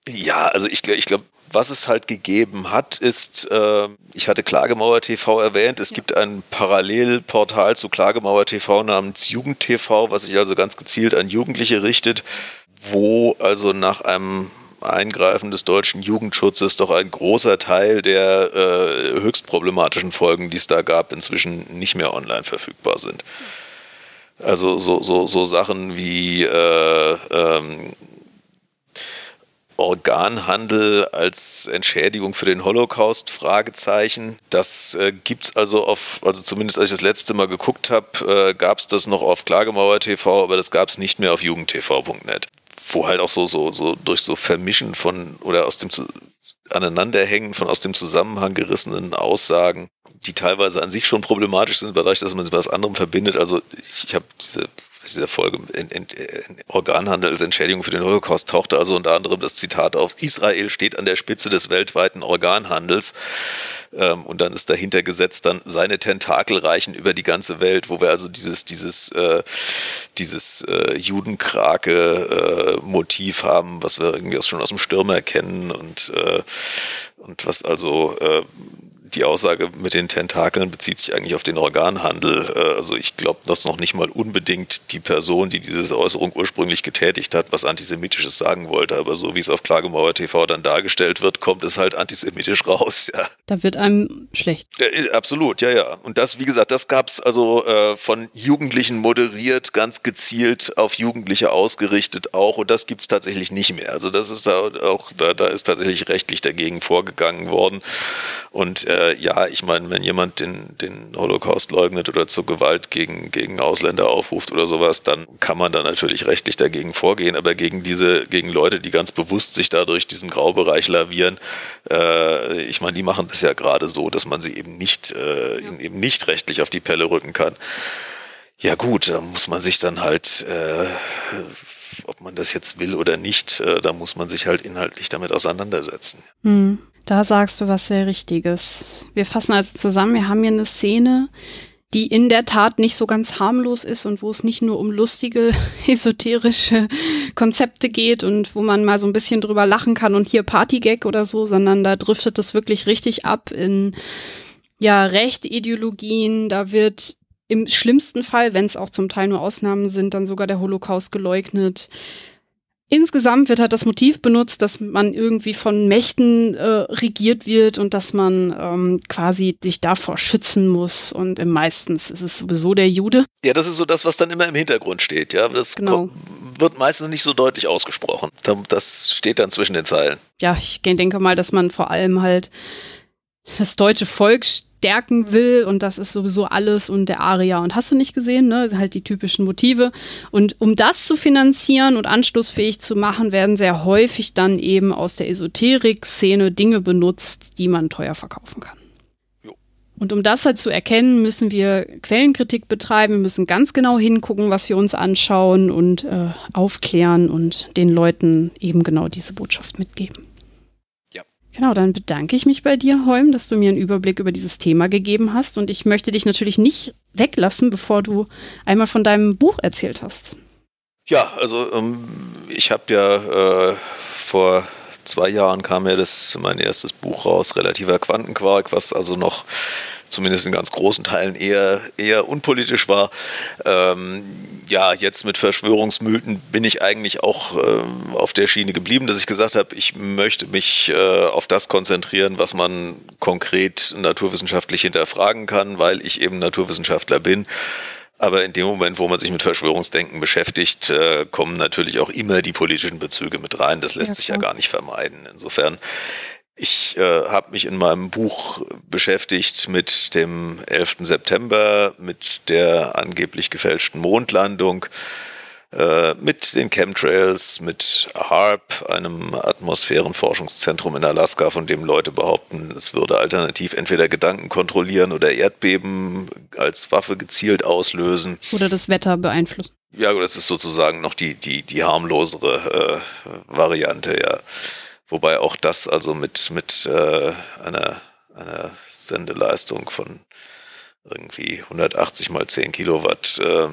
B: Ja, also ich, ich glaube, was es halt gegeben hat, ist, äh, ich hatte Klagemauer TV erwähnt, es ja. gibt ein Parallelportal zu Klagemauer TV namens Jugend TV, was sich also ganz gezielt an Jugendliche richtet, wo also nach einem Eingreifen des deutschen Jugendschutzes doch ein großer Teil der äh, höchst problematischen Folgen, die es da gab, inzwischen nicht mehr online verfügbar sind. Also so, so, so Sachen wie äh, ähm, Organhandel als Entschädigung für den Holocaust? Fragezeichen. Das äh, gibt's also auf, also zumindest als ich das letzte Mal geguckt habe, äh, gab es das noch auf Klagemauer TV, aber das gab es nicht mehr auf jugendtv.net wo halt auch so, so, so durch so Vermischen von oder aus dem Aneinanderhängen von aus dem Zusammenhang gerissenen Aussagen, die teilweise an sich schon problematisch sind, dadurch, dass man sie mit was anderem verbindet. Also ich, ich habe diese dieser Folge in, in, in Organhandel als Entschädigung für den Holocaust tauchte also unter anderem das Zitat auf, Israel steht an der Spitze des weltweiten Organhandels. Ähm, und dann ist dahinter gesetzt dann seine Tentakel reichen über die ganze Welt, wo wir also dieses, dieses, äh, dieses äh, Judenkrake-Motiv äh, haben, was wir irgendwie schon aus dem Stürmer kennen und, äh, und was also äh, die Aussage mit den Tentakeln bezieht sich eigentlich auf den Organhandel. Äh, also ich glaube, dass noch nicht mal unbedingt die Person, die diese Äußerung ursprünglich getätigt hat, was Antisemitisches sagen wollte. Aber so wie es auf Klagemauer TV dann dargestellt wird, kommt es halt antisemitisch raus. Ja.
A: Da wird einem schlecht.
B: Äh, absolut, ja, ja. Und das, wie gesagt, das gab es also äh, von Jugendlichen moderiert, ganz gezielt auf Jugendliche ausgerichtet auch. Und das gibt es tatsächlich nicht mehr. Also das ist da auch, da, da ist tatsächlich rechtlich dagegen vorgegangen worden. Und äh, ja, ich meine, wenn jemand den, den Holocaust leugnet oder zur Gewalt gegen, gegen Ausländer aufruft oder sowas, dann kann man da natürlich rechtlich dagegen vorgehen, aber gegen diese, gegen Leute, die ganz bewusst sich dadurch diesen Graubereich lavieren, äh, ich meine, die machen das ja gerade so, dass man sie eben nicht, äh, ja. eben nicht rechtlich auf die Pelle rücken kann. Ja gut, da muss man sich dann halt äh, ob man das jetzt will oder nicht, äh, da muss man sich halt inhaltlich damit auseinandersetzen.
A: Hm. Da sagst du was sehr Richtiges. Wir fassen also zusammen, wir haben hier eine Szene, die in der Tat nicht so ganz harmlos ist und wo es nicht nur um lustige, esoterische Konzepte geht und wo man mal so ein bisschen drüber lachen kann und hier Partygag oder so, sondern da driftet es wirklich richtig ab in ja, Rechtideologien, da wird im schlimmsten Fall, wenn es auch zum Teil nur Ausnahmen sind, dann sogar der Holocaust geleugnet. Insgesamt wird halt das Motiv benutzt, dass man irgendwie von Mächten äh, regiert wird und dass man ähm, quasi sich davor schützen muss. Und im meistens ist es sowieso der Jude.
B: Ja, das ist so das, was dann immer im Hintergrund steht. Ja, das genau. wird meistens nicht so deutlich ausgesprochen. Das steht dann zwischen den Zeilen.
A: Ja, ich denke mal, dass man vor allem halt das deutsche Volk stärken will und das ist sowieso alles und der Aria und hast du nicht gesehen, ne? Halt die typischen Motive. Und um das zu finanzieren und anschlussfähig zu machen, werden sehr häufig dann eben aus der Esoterik-Szene Dinge benutzt, die man teuer verkaufen kann. Und um das halt zu erkennen, müssen wir Quellenkritik betreiben, wir müssen ganz genau hingucken, was wir uns anschauen und äh, aufklären und den Leuten eben genau diese Botschaft mitgeben. Genau, dann bedanke ich mich bei dir, Holm, dass du mir einen Überblick über dieses Thema gegeben hast. Und ich möchte dich natürlich nicht weglassen, bevor du einmal von deinem Buch erzählt hast.
B: Ja, also ähm, ich habe ja äh, vor zwei Jahren kam ja das mein erstes Buch raus, relativer Quantenquark, was also noch zumindest in ganz großen Teilen eher, eher unpolitisch war. Ähm, ja, jetzt mit Verschwörungsmythen bin ich eigentlich auch äh, auf der Schiene geblieben, dass ich gesagt habe, ich möchte mich äh, auf das konzentrieren, was man konkret naturwissenschaftlich hinterfragen kann, weil ich eben Naturwissenschaftler bin. Aber in dem Moment, wo man sich mit Verschwörungsdenken beschäftigt, äh, kommen natürlich auch immer die politischen Bezüge mit rein. Das lässt ja, sich ja gar nicht vermeiden. Insofern ich äh, habe mich in meinem Buch beschäftigt mit dem 11. September, mit der angeblich gefälschten Mondlandung, äh, mit den Chemtrails, mit HARP, einem Atmosphärenforschungszentrum in Alaska, von dem Leute behaupten, es würde alternativ entweder Gedanken kontrollieren oder Erdbeben als Waffe gezielt auslösen.
A: Oder das Wetter beeinflussen.
B: Ja, das ist sozusagen noch die, die, die harmlosere äh, Variante, ja. Wobei auch das also mit, mit äh, einer, einer Sendeleistung von irgendwie 180 mal 10 Kilowatt äh,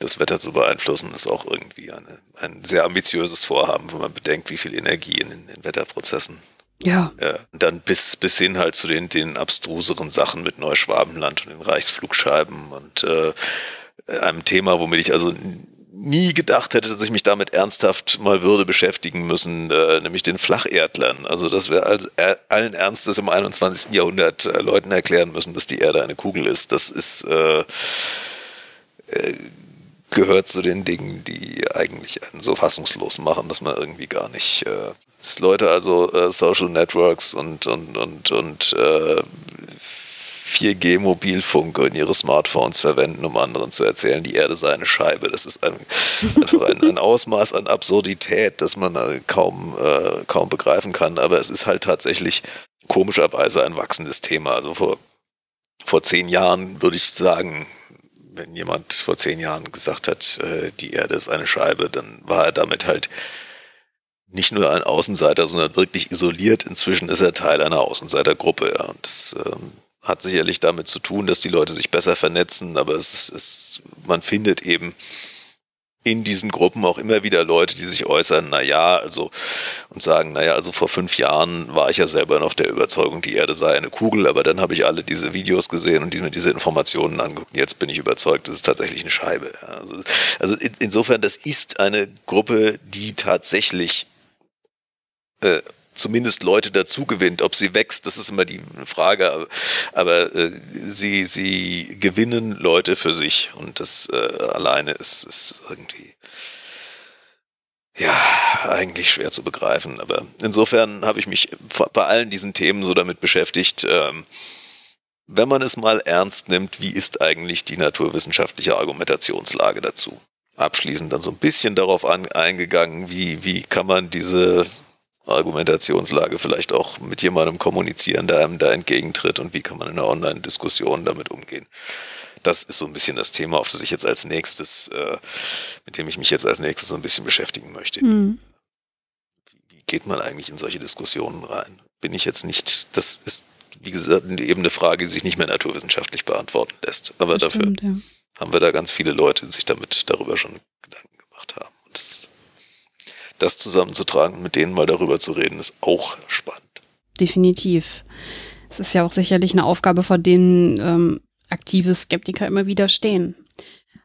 B: das Wetter zu beeinflussen, ist auch irgendwie eine, ein sehr ambitiöses Vorhaben, wenn man bedenkt, wie viel Energie in den Wetterprozessen
A: ja.
B: Äh, dann bis, bis hin halt zu den, den abstruseren Sachen mit Neuschwabenland und den Reichsflugscheiben und äh, einem Thema, womit ich also nie gedacht hätte, dass ich mich damit ernsthaft mal würde beschäftigen müssen, äh, nämlich den Flacherdlern. Also, dass wir also, äh, allen Ernstes im 21. Jahrhundert äh, Leuten erklären müssen, dass die Erde eine Kugel ist. Das ist äh, äh, gehört zu den Dingen, die eigentlich einen so fassungslos machen, dass man irgendwie gar nicht, äh, dass Leute also Social Networks und und und und äh, 4G-Mobilfunk in ihre Smartphones verwenden, um anderen zu erzählen, die Erde sei eine Scheibe. Das ist ein, einfach ein, ein, Ausmaß an Absurdität, das man äh, kaum, äh, kaum begreifen kann. Aber es ist halt tatsächlich komischerweise ein wachsendes Thema. Also vor, vor zehn Jahren würde ich sagen, wenn jemand vor zehn Jahren gesagt hat, äh, die Erde ist eine Scheibe, dann war er damit halt nicht nur ein Außenseiter, sondern wirklich isoliert. Inzwischen ist er Teil einer Außenseitergruppe. Ja. Und das ähm, hat sicherlich damit zu tun, dass die Leute sich besser vernetzen, aber es ist, man findet eben in diesen Gruppen auch immer wieder Leute, die sich äußern, na ja, also und sagen, na ja, also vor fünf Jahren war ich ja selber noch der Überzeugung, die Erde sei eine Kugel, aber dann habe ich alle diese Videos gesehen und die mir diese Informationen angeguckt. Jetzt bin ich überzeugt, das ist tatsächlich eine Scheibe. Also, also in, insofern, das ist eine Gruppe, die tatsächlich äh, zumindest Leute dazu gewinnt. Ob sie wächst, das ist immer die Frage. Aber äh, sie, sie gewinnen Leute für sich und das äh, alleine ist, ist irgendwie ja, eigentlich schwer zu begreifen. Aber insofern habe ich mich bei allen diesen Themen so damit beschäftigt, ähm, wenn man es mal ernst nimmt, wie ist eigentlich die naturwissenschaftliche Argumentationslage dazu? Abschließend dann so ein bisschen darauf an, eingegangen, wie, wie kann man diese Argumentationslage vielleicht auch mit jemandem kommunizieren, der einem da entgegentritt und wie kann man in einer Online-Diskussion damit umgehen. Das ist so ein bisschen das Thema, auf das ich jetzt als nächstes, äh, mit dem ich mich jetzt als nächstes so ein bisschen beschäftigen möchte. Mhm. Wie geht man eigentlich in solche Diskussionen rein? Bin ich jetzt nicht, das ist, wie gesagt, eben eine Frage, die sich nicht mehr naturwissenschaftlich beantworten lässt. Aber das dafür stimmt, ja. haben wir da ganz viele Leute, die sich damit darüber schon Gedanken gemacht haben. Und das das zusammenzutragen und mit denen mal darüber zu reden, ist auch spannend.
A: Definitiv. Es ist ja auch sicherlich eine Aufgabe, vor denen ähm, aktive Skeptiker immer wieder stehen.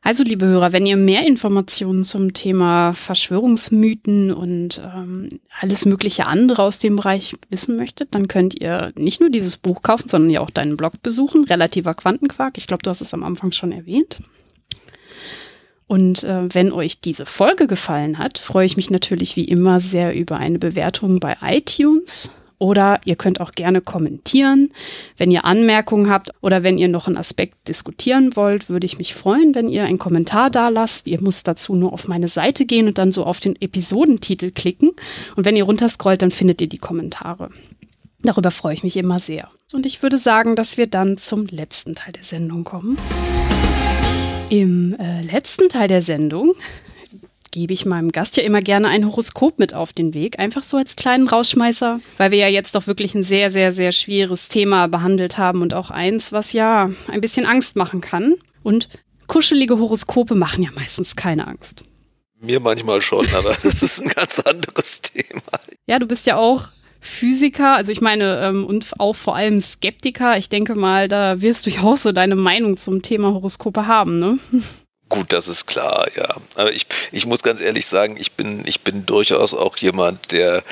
A: Also, liebe Hörer, wenn ihr mehr Informationen zum Thema Verschwörungsmythen und ähm, alles mögliche andere aus dem Bereich wissen möchtet, dann könnt ihr nicht nur dieses Buch kaufen, sondern ja auch deinen Blog besuchen, Relativer Quantenquark. Ich glaube, du hast es am Anfang schon erwähnt. Und äh, wenn euch diese Folge gefallen hat, freue ich mich natürlich wie immer sehr über eine Bewertung bei iTunes. Oder ihr könnt auch gerne kommentieren. Wenn ihr Anmerkungen habt oder wenn ihr noch einen Aspekt diskutieren wollt, würde ich mich freuen, wenn ihr einen Kommentar da lasst. Ihr müsst dazu nur auf meine Seite gehen und dann so auf den Episodentitel klicken. Und wenn ihr runterscrollt, dann findet ihr die Kommentare. Darüber freue ich mich immer sehr. Und ich würde sagen, dass wir dann zum letzten Teil der Sendung kommen. Im äh, letzten Teil der Sendung gebe ich meinem Gast ja immer gerne ein Horoskop mit auf den Weg, einfach so als kleinen Rausschmeißer, weil wir ja jetzt doch wirklich ein sehr, sehr, sehr schweres Thema behandelt haben und auch eins, was ja ein bisschen Angst machen kann. Und kuschelige Horoskope machen ja meistens keine Angst.
B: Mir manchmal schon, aber das ist ein ganz anderes Thema.
A: Ja, du bist ja auch Physiker, also ich meine, ähm, und auch vor allem Skeptiker. Ich denke mal, da wirst du ja auch so deine Meinung zum Thema Horoskope haben, ne?
B: Gut, das ist klar, ja. Aber ich, ich muss ganz ehrlich sagen, ich bin, ich bin durchaus auch jemand, der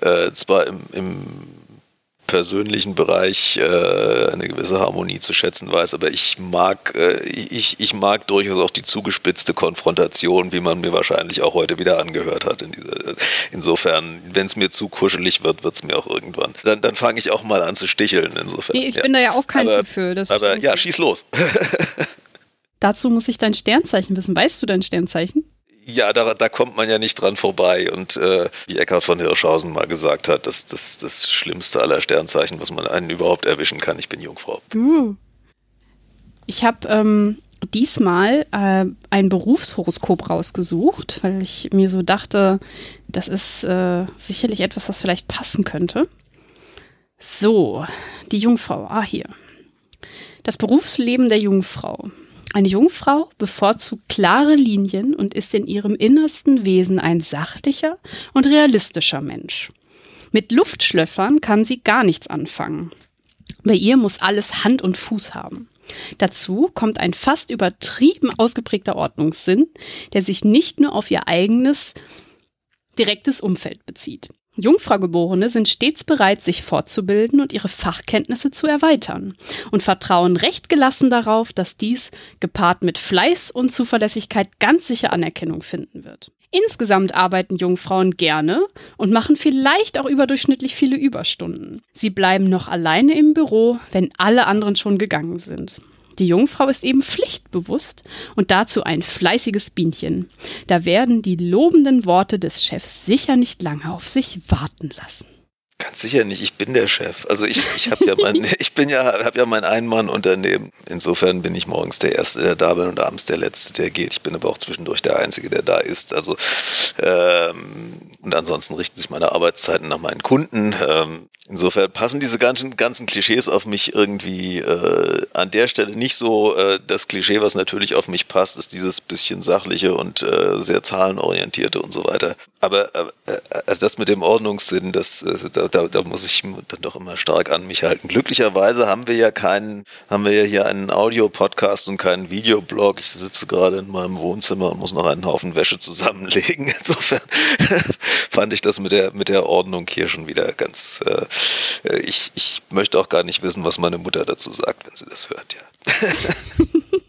B: äh, zwar im, im persönlichen Bereich äh, eine gewisse Harmonie zu schätzen weiß, aber ich mag, äh, ich, ich mag durchaus auch die zugespitzte Konfrontation, wie man mir wahrscheinlich auch heute wieder angehört hat. In dieser, insofern, wenn es mir zu kuschelig wird, wird es mir auch irgendwann. Dann, dann fange ich auch mal an zu sticheln. Insofern.
A: Nee, ich ja. bin da ja auch kein
B: aber,
A: Typ für. Das
B: aber ja, schieß los.
A: Dazu muss ich dein Sternzeichen wissen. Weißt du dein Sternzeichen?
B: Ja, da, da kommt man ja nicht dran vorbei. Und äh, wie Eckhard von Hirschhausen mal gesagt hat, das ist das, das Schlimmste aller Sternzeichen, was man einen überhaupt erwischen kann. Ich bin Jungfrau.
A: Uh. Ich habe ähm, diesmal äh, ein Berufshoroskop rausgesucht, weil ich mir so dachte, das ist äh, sicherlich etwas, was vielleicht passen könnte. So, die Jungfrau. Ah, hier. Das Berufsleben der Jungfrau. Eine Jungfrau bevorzugt klare Linien und ist in ihrem innersten Wesen ein sachlicher und realistischer Mensch. Mit Luftschlöffern kann sie gar nichts anfangen. Bei ihr muss alles Hand und Fuß haben. Dazu kommt ein fast übertrieben ausgeprägter Ordnungssinn, der sich nicht nur auf ihr eigenes direktes Umfeld bezieht. Jungfraugeborene sind stets bereit, sich fortzubilden und ihre Fachkenntnisse zu erweitern und vertrauen recht gelassen darauf, dass dies gepaart mit Fleiß und Zuverlässigkeit ganz sicher Anerkennung finden wird. Insgesamt arbeiten Jungfrauen gerne und machen vielleicht auch überdurchschnittlich viele Überstunden. Sie bleiben noch alleine im Büro, wenn alle anderen schon gegangen sind. Die Jungfrau ist eben pflichtbewusst und dazu ein fleißiges Bienchen. Da werden die lobenden Worte des Chefs sicher nicht lange auf sich warten lassen.
B: Ganz sicher nicht, ich bin der Chef. Also ich, ich habe ja mein, ich bin ja, habe ja mein Ein-Mann-Unternehmen. Insofern bin ich morgens der Erste, der da bin und abends der Letzte, der geht. Ich bin aber auch zwischendurch der Einzige, der da ist. Also ähm, und ansonsten richten sich meine Arbeitszeiten nach meinen Kunden. Ähm, insofern passen diese ganzen, ganzen Klischees auf mich irgendwie äh, an der Stelle nicht so. Äh, das Klischee, was natürlich auf mich passt, ist dieses bisschen sachliche und äh, sehr zahlenorientierte und so weiter. Aber äh, also das mit dem Ordnungssinn, das äh, da, da, da muss ich dann doch immer stark an mich halten. Glücklicherweise haben wir ja keinen, haben wir ja hier einen Audio-Podcast und keinen Videoblog. Ich sitze gerade in meinem Wohnzimmer und muss noch einen Haufen Wäsche zusammenlegen. Insofern fand ich das mit der, mit der Ordnung hier schon wieder ganz, äh, ich, ich möchte auch gar nicht wissen, was meine Mutter dazu sagt, wenn sie das hört, ja.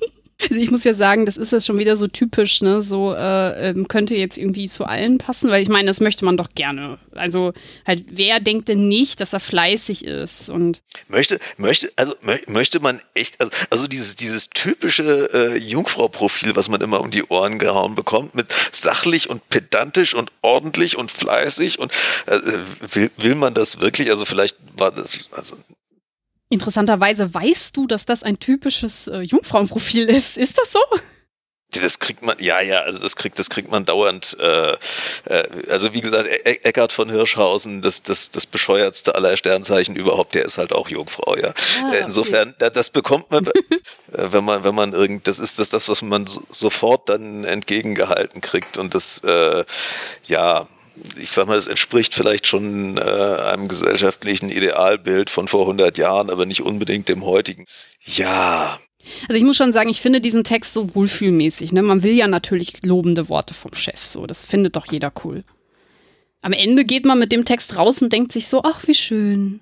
A: Also ich muss ja sagen, das ist ja schon wieder so typisch, ne? So äh, ähm, könnte jetzt irgendwie zu allen passen, weil ich meine, das möchte man doch gerne. Also halt, wer denkt denn nicht, dass er fleißig ist und
B: möchte möchte also möchte man echt also, also dieses dieses typische äh, Jungfrau-Profil, was man immer um die Ohren gehauen bekommt, mit sachlich und pedantisch und ordentlich und fleißig und äh, will, will man das wirklich? Also vielleicht war das also
A: Interessanterweise weißt du, dass das ein typisches äh, Jungfrauenprofil ist. Ist das so?
B: Das kriegt man, ja, ja, also das kriegt, das kriegt man dauernd. Äh, äh, also wie gesagt, e-, e Eckart von Hirschhausen, das, das, das bescheuertste aller Sternzeichen überhaupt, der ist halt auch Jungfrau, ja. Ah, äh, Insofern, okay. das bekommt man, äh, wenn man, wenn man irgend, das ist das, das, was man sofort dann entgegengehalten kriegt und das, äh, ja, ich sag mal, es entspricht vielleicht schon äh, einem gesellschaftlichen Idealbild von vor 100 Jahren, aber nicht unbedingt dem heutigen. Ja.
A: Also ich muss schon sagen, ich finde diesen Text so wohlfühlmäßig. Ne? Man will ja natürlich lobende Worte vom Chef. So, das findet doch jeder cool. Am Ende geht man mit dem Text raus und denkt sich so, ach wie schön.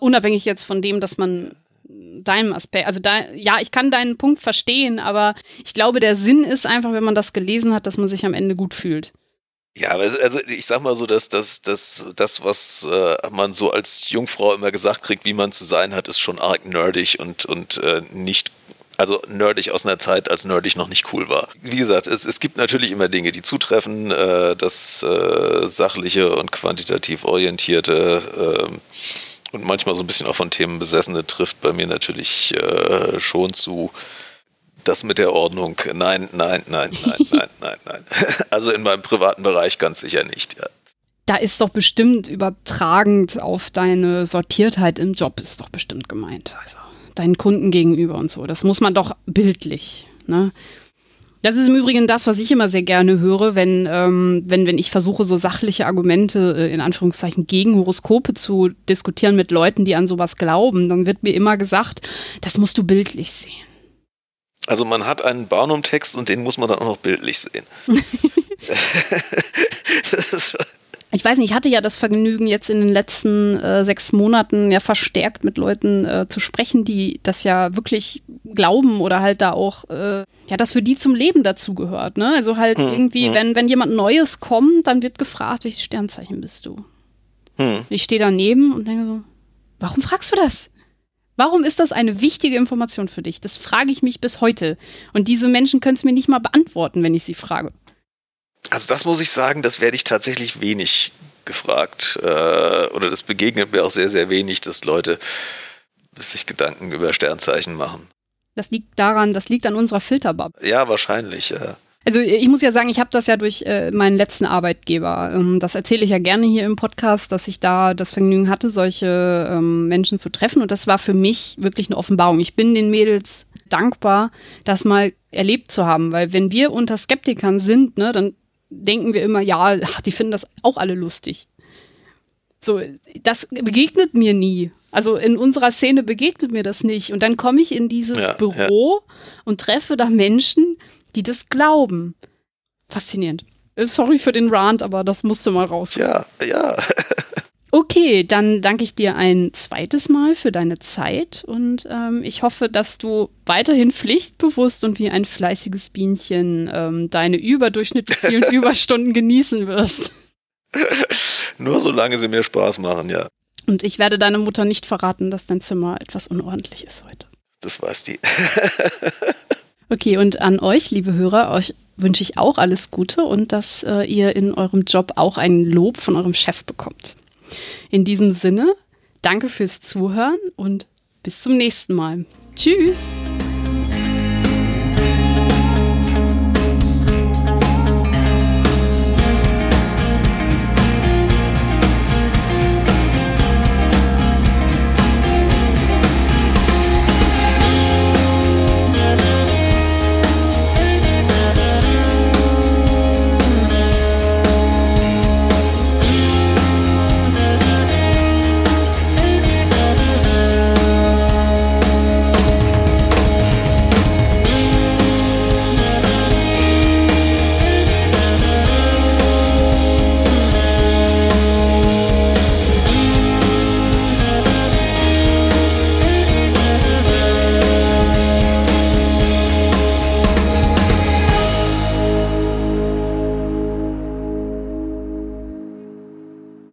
A: Unabhängig jetzt von dem, dass man deinem Aspekt, also da, ja, ich kann deinen Punkt verstehen, aber ich glaube, der Sinn ist einfach, wenn man das gelesen hat, dass man sich am Ende gut fühlt.
B: Ja, also ich sag mal so, dass das, das, das, was äh, man so als Jungfrau immer gesagt kriegt, wie man zu sein hat, ist schon arg nerdig und, und äh, nicht also nerdig aus einer Zeit, als nerdig noch nicht cool war. Wie gesagt, es, es gibt natürlich immer Dinge, die zutreffen. Äh, das äh, sachliche und quantitativ orientierte äh, und manchmal so ein bisschen auch von Themen besessene trifft bei mir natürlich äh, schon zu das mit der Ordnung. Nein, nein, nein, nein, nein, nein, nein. Also in meinem privaten Bereich ganz sicher nicht, ja.
A: Da ist doch bestimmt übertragend auf deine Sortiertheit im Job, ist doch bestimmt gemeint. Also deinen Kunden gegenüber und so. Das muss man doch bildlich. Ne? Das ist im Übrigen das, was ich immer sehr gerne höre, wenn, ähm, wenn, wenn ich versuche, so sachliche Argumente äh, in Anführungszeichen gegen Horoskope zu diskutieren mit Leuten, die an sowas glauben, dann wird mir immer gesagt, das musst du bildlich sehen.
B: Also man hat einen Barnum-Text und den muss man dann auch noch bildlich sehen.
A: ich weiß nicht, ich hatte ja das Vergnügen, jetzt in den letzten äh, sechs Monaten ja verstärkt mit Leuten äh, zu sprechen, die das ja wirklich glauben oder halt da auch, äh, ja, das für die zum Leben dazugehört. Ne? Also halt hm, irgendwie, hm. wenn, wenn jemand Neues kommt, dann wird gefragt, welches Sternzeichen bist du? Hm. Ich stehe daneben und denke so, warum fragst du das? Warum ist das eine wichtige Information für dich? Das frage ich mich bis heute. Und diese Menschen können es mir nicht mal beantworten, wenn ich sie frage.
B: Also das muss ich sagen, das werde ich tatsächlich wenig gefragt. Äh, oder das begegnet mir auch sehr, sehr wenig, dass Leute sich Gedanken über Sternzeichen machen.
A: Das liegt daran, das liegt an unserer Filterbubble.
B: Ja, wahrscheinlich, ja.
A: Also ich muss ja sagen, ich habe das ja durch äh, meinen letzten Arbeitgeber. Ähm, das erzähle ich ja gerne hier im Podcast, dass ich da das Vergnügen hatte, solche ähm, Menschen zu treffen. Und das war für mich wirklich eine Offenbarung. Ich bin den Mädels dankbar, das mal erlebt zu haben, weil wenn wir unter Skeptikern sind, ne, dann denken wir immer, ja, ach, die finden das auch alle lustig. So, das begegnet mir nie. Also in unserer Szene begegnet mir das nicht. Und dann komme ich in dieses ja, Büro ja. und treffe da Menschen, die das glauben. Faszinierend. Äh, sorry für den Rant, aber das musste mal raus.
B: Ja, ja.
A: Okay, dann danke ich dir ein zweites Mal für deine Zeit und ähm, ich hoffe, dass du weiterhin pflichtbewusst und wie ein fleißiges Bienchen ähm, deine überdurchschnittlich vielen Überstunden genießen wirst.
B: Nur solange sie mir Spaß machen, ja.
A: Und ich werde deiner Mutter nicht verraten, dass dein Zimmer etwas unordentlich ist heute.
B: Das weiß die.
A: Okay, und an euch, liebe Hörer, euch wünsche ich auch alles Gute und dass äh, ihr in eurem Job auch ein Lob von eurem Chef bekommt. In diesem Sinne, danke fürs Zuhören und bis zum nächsten Mal. Tschüss!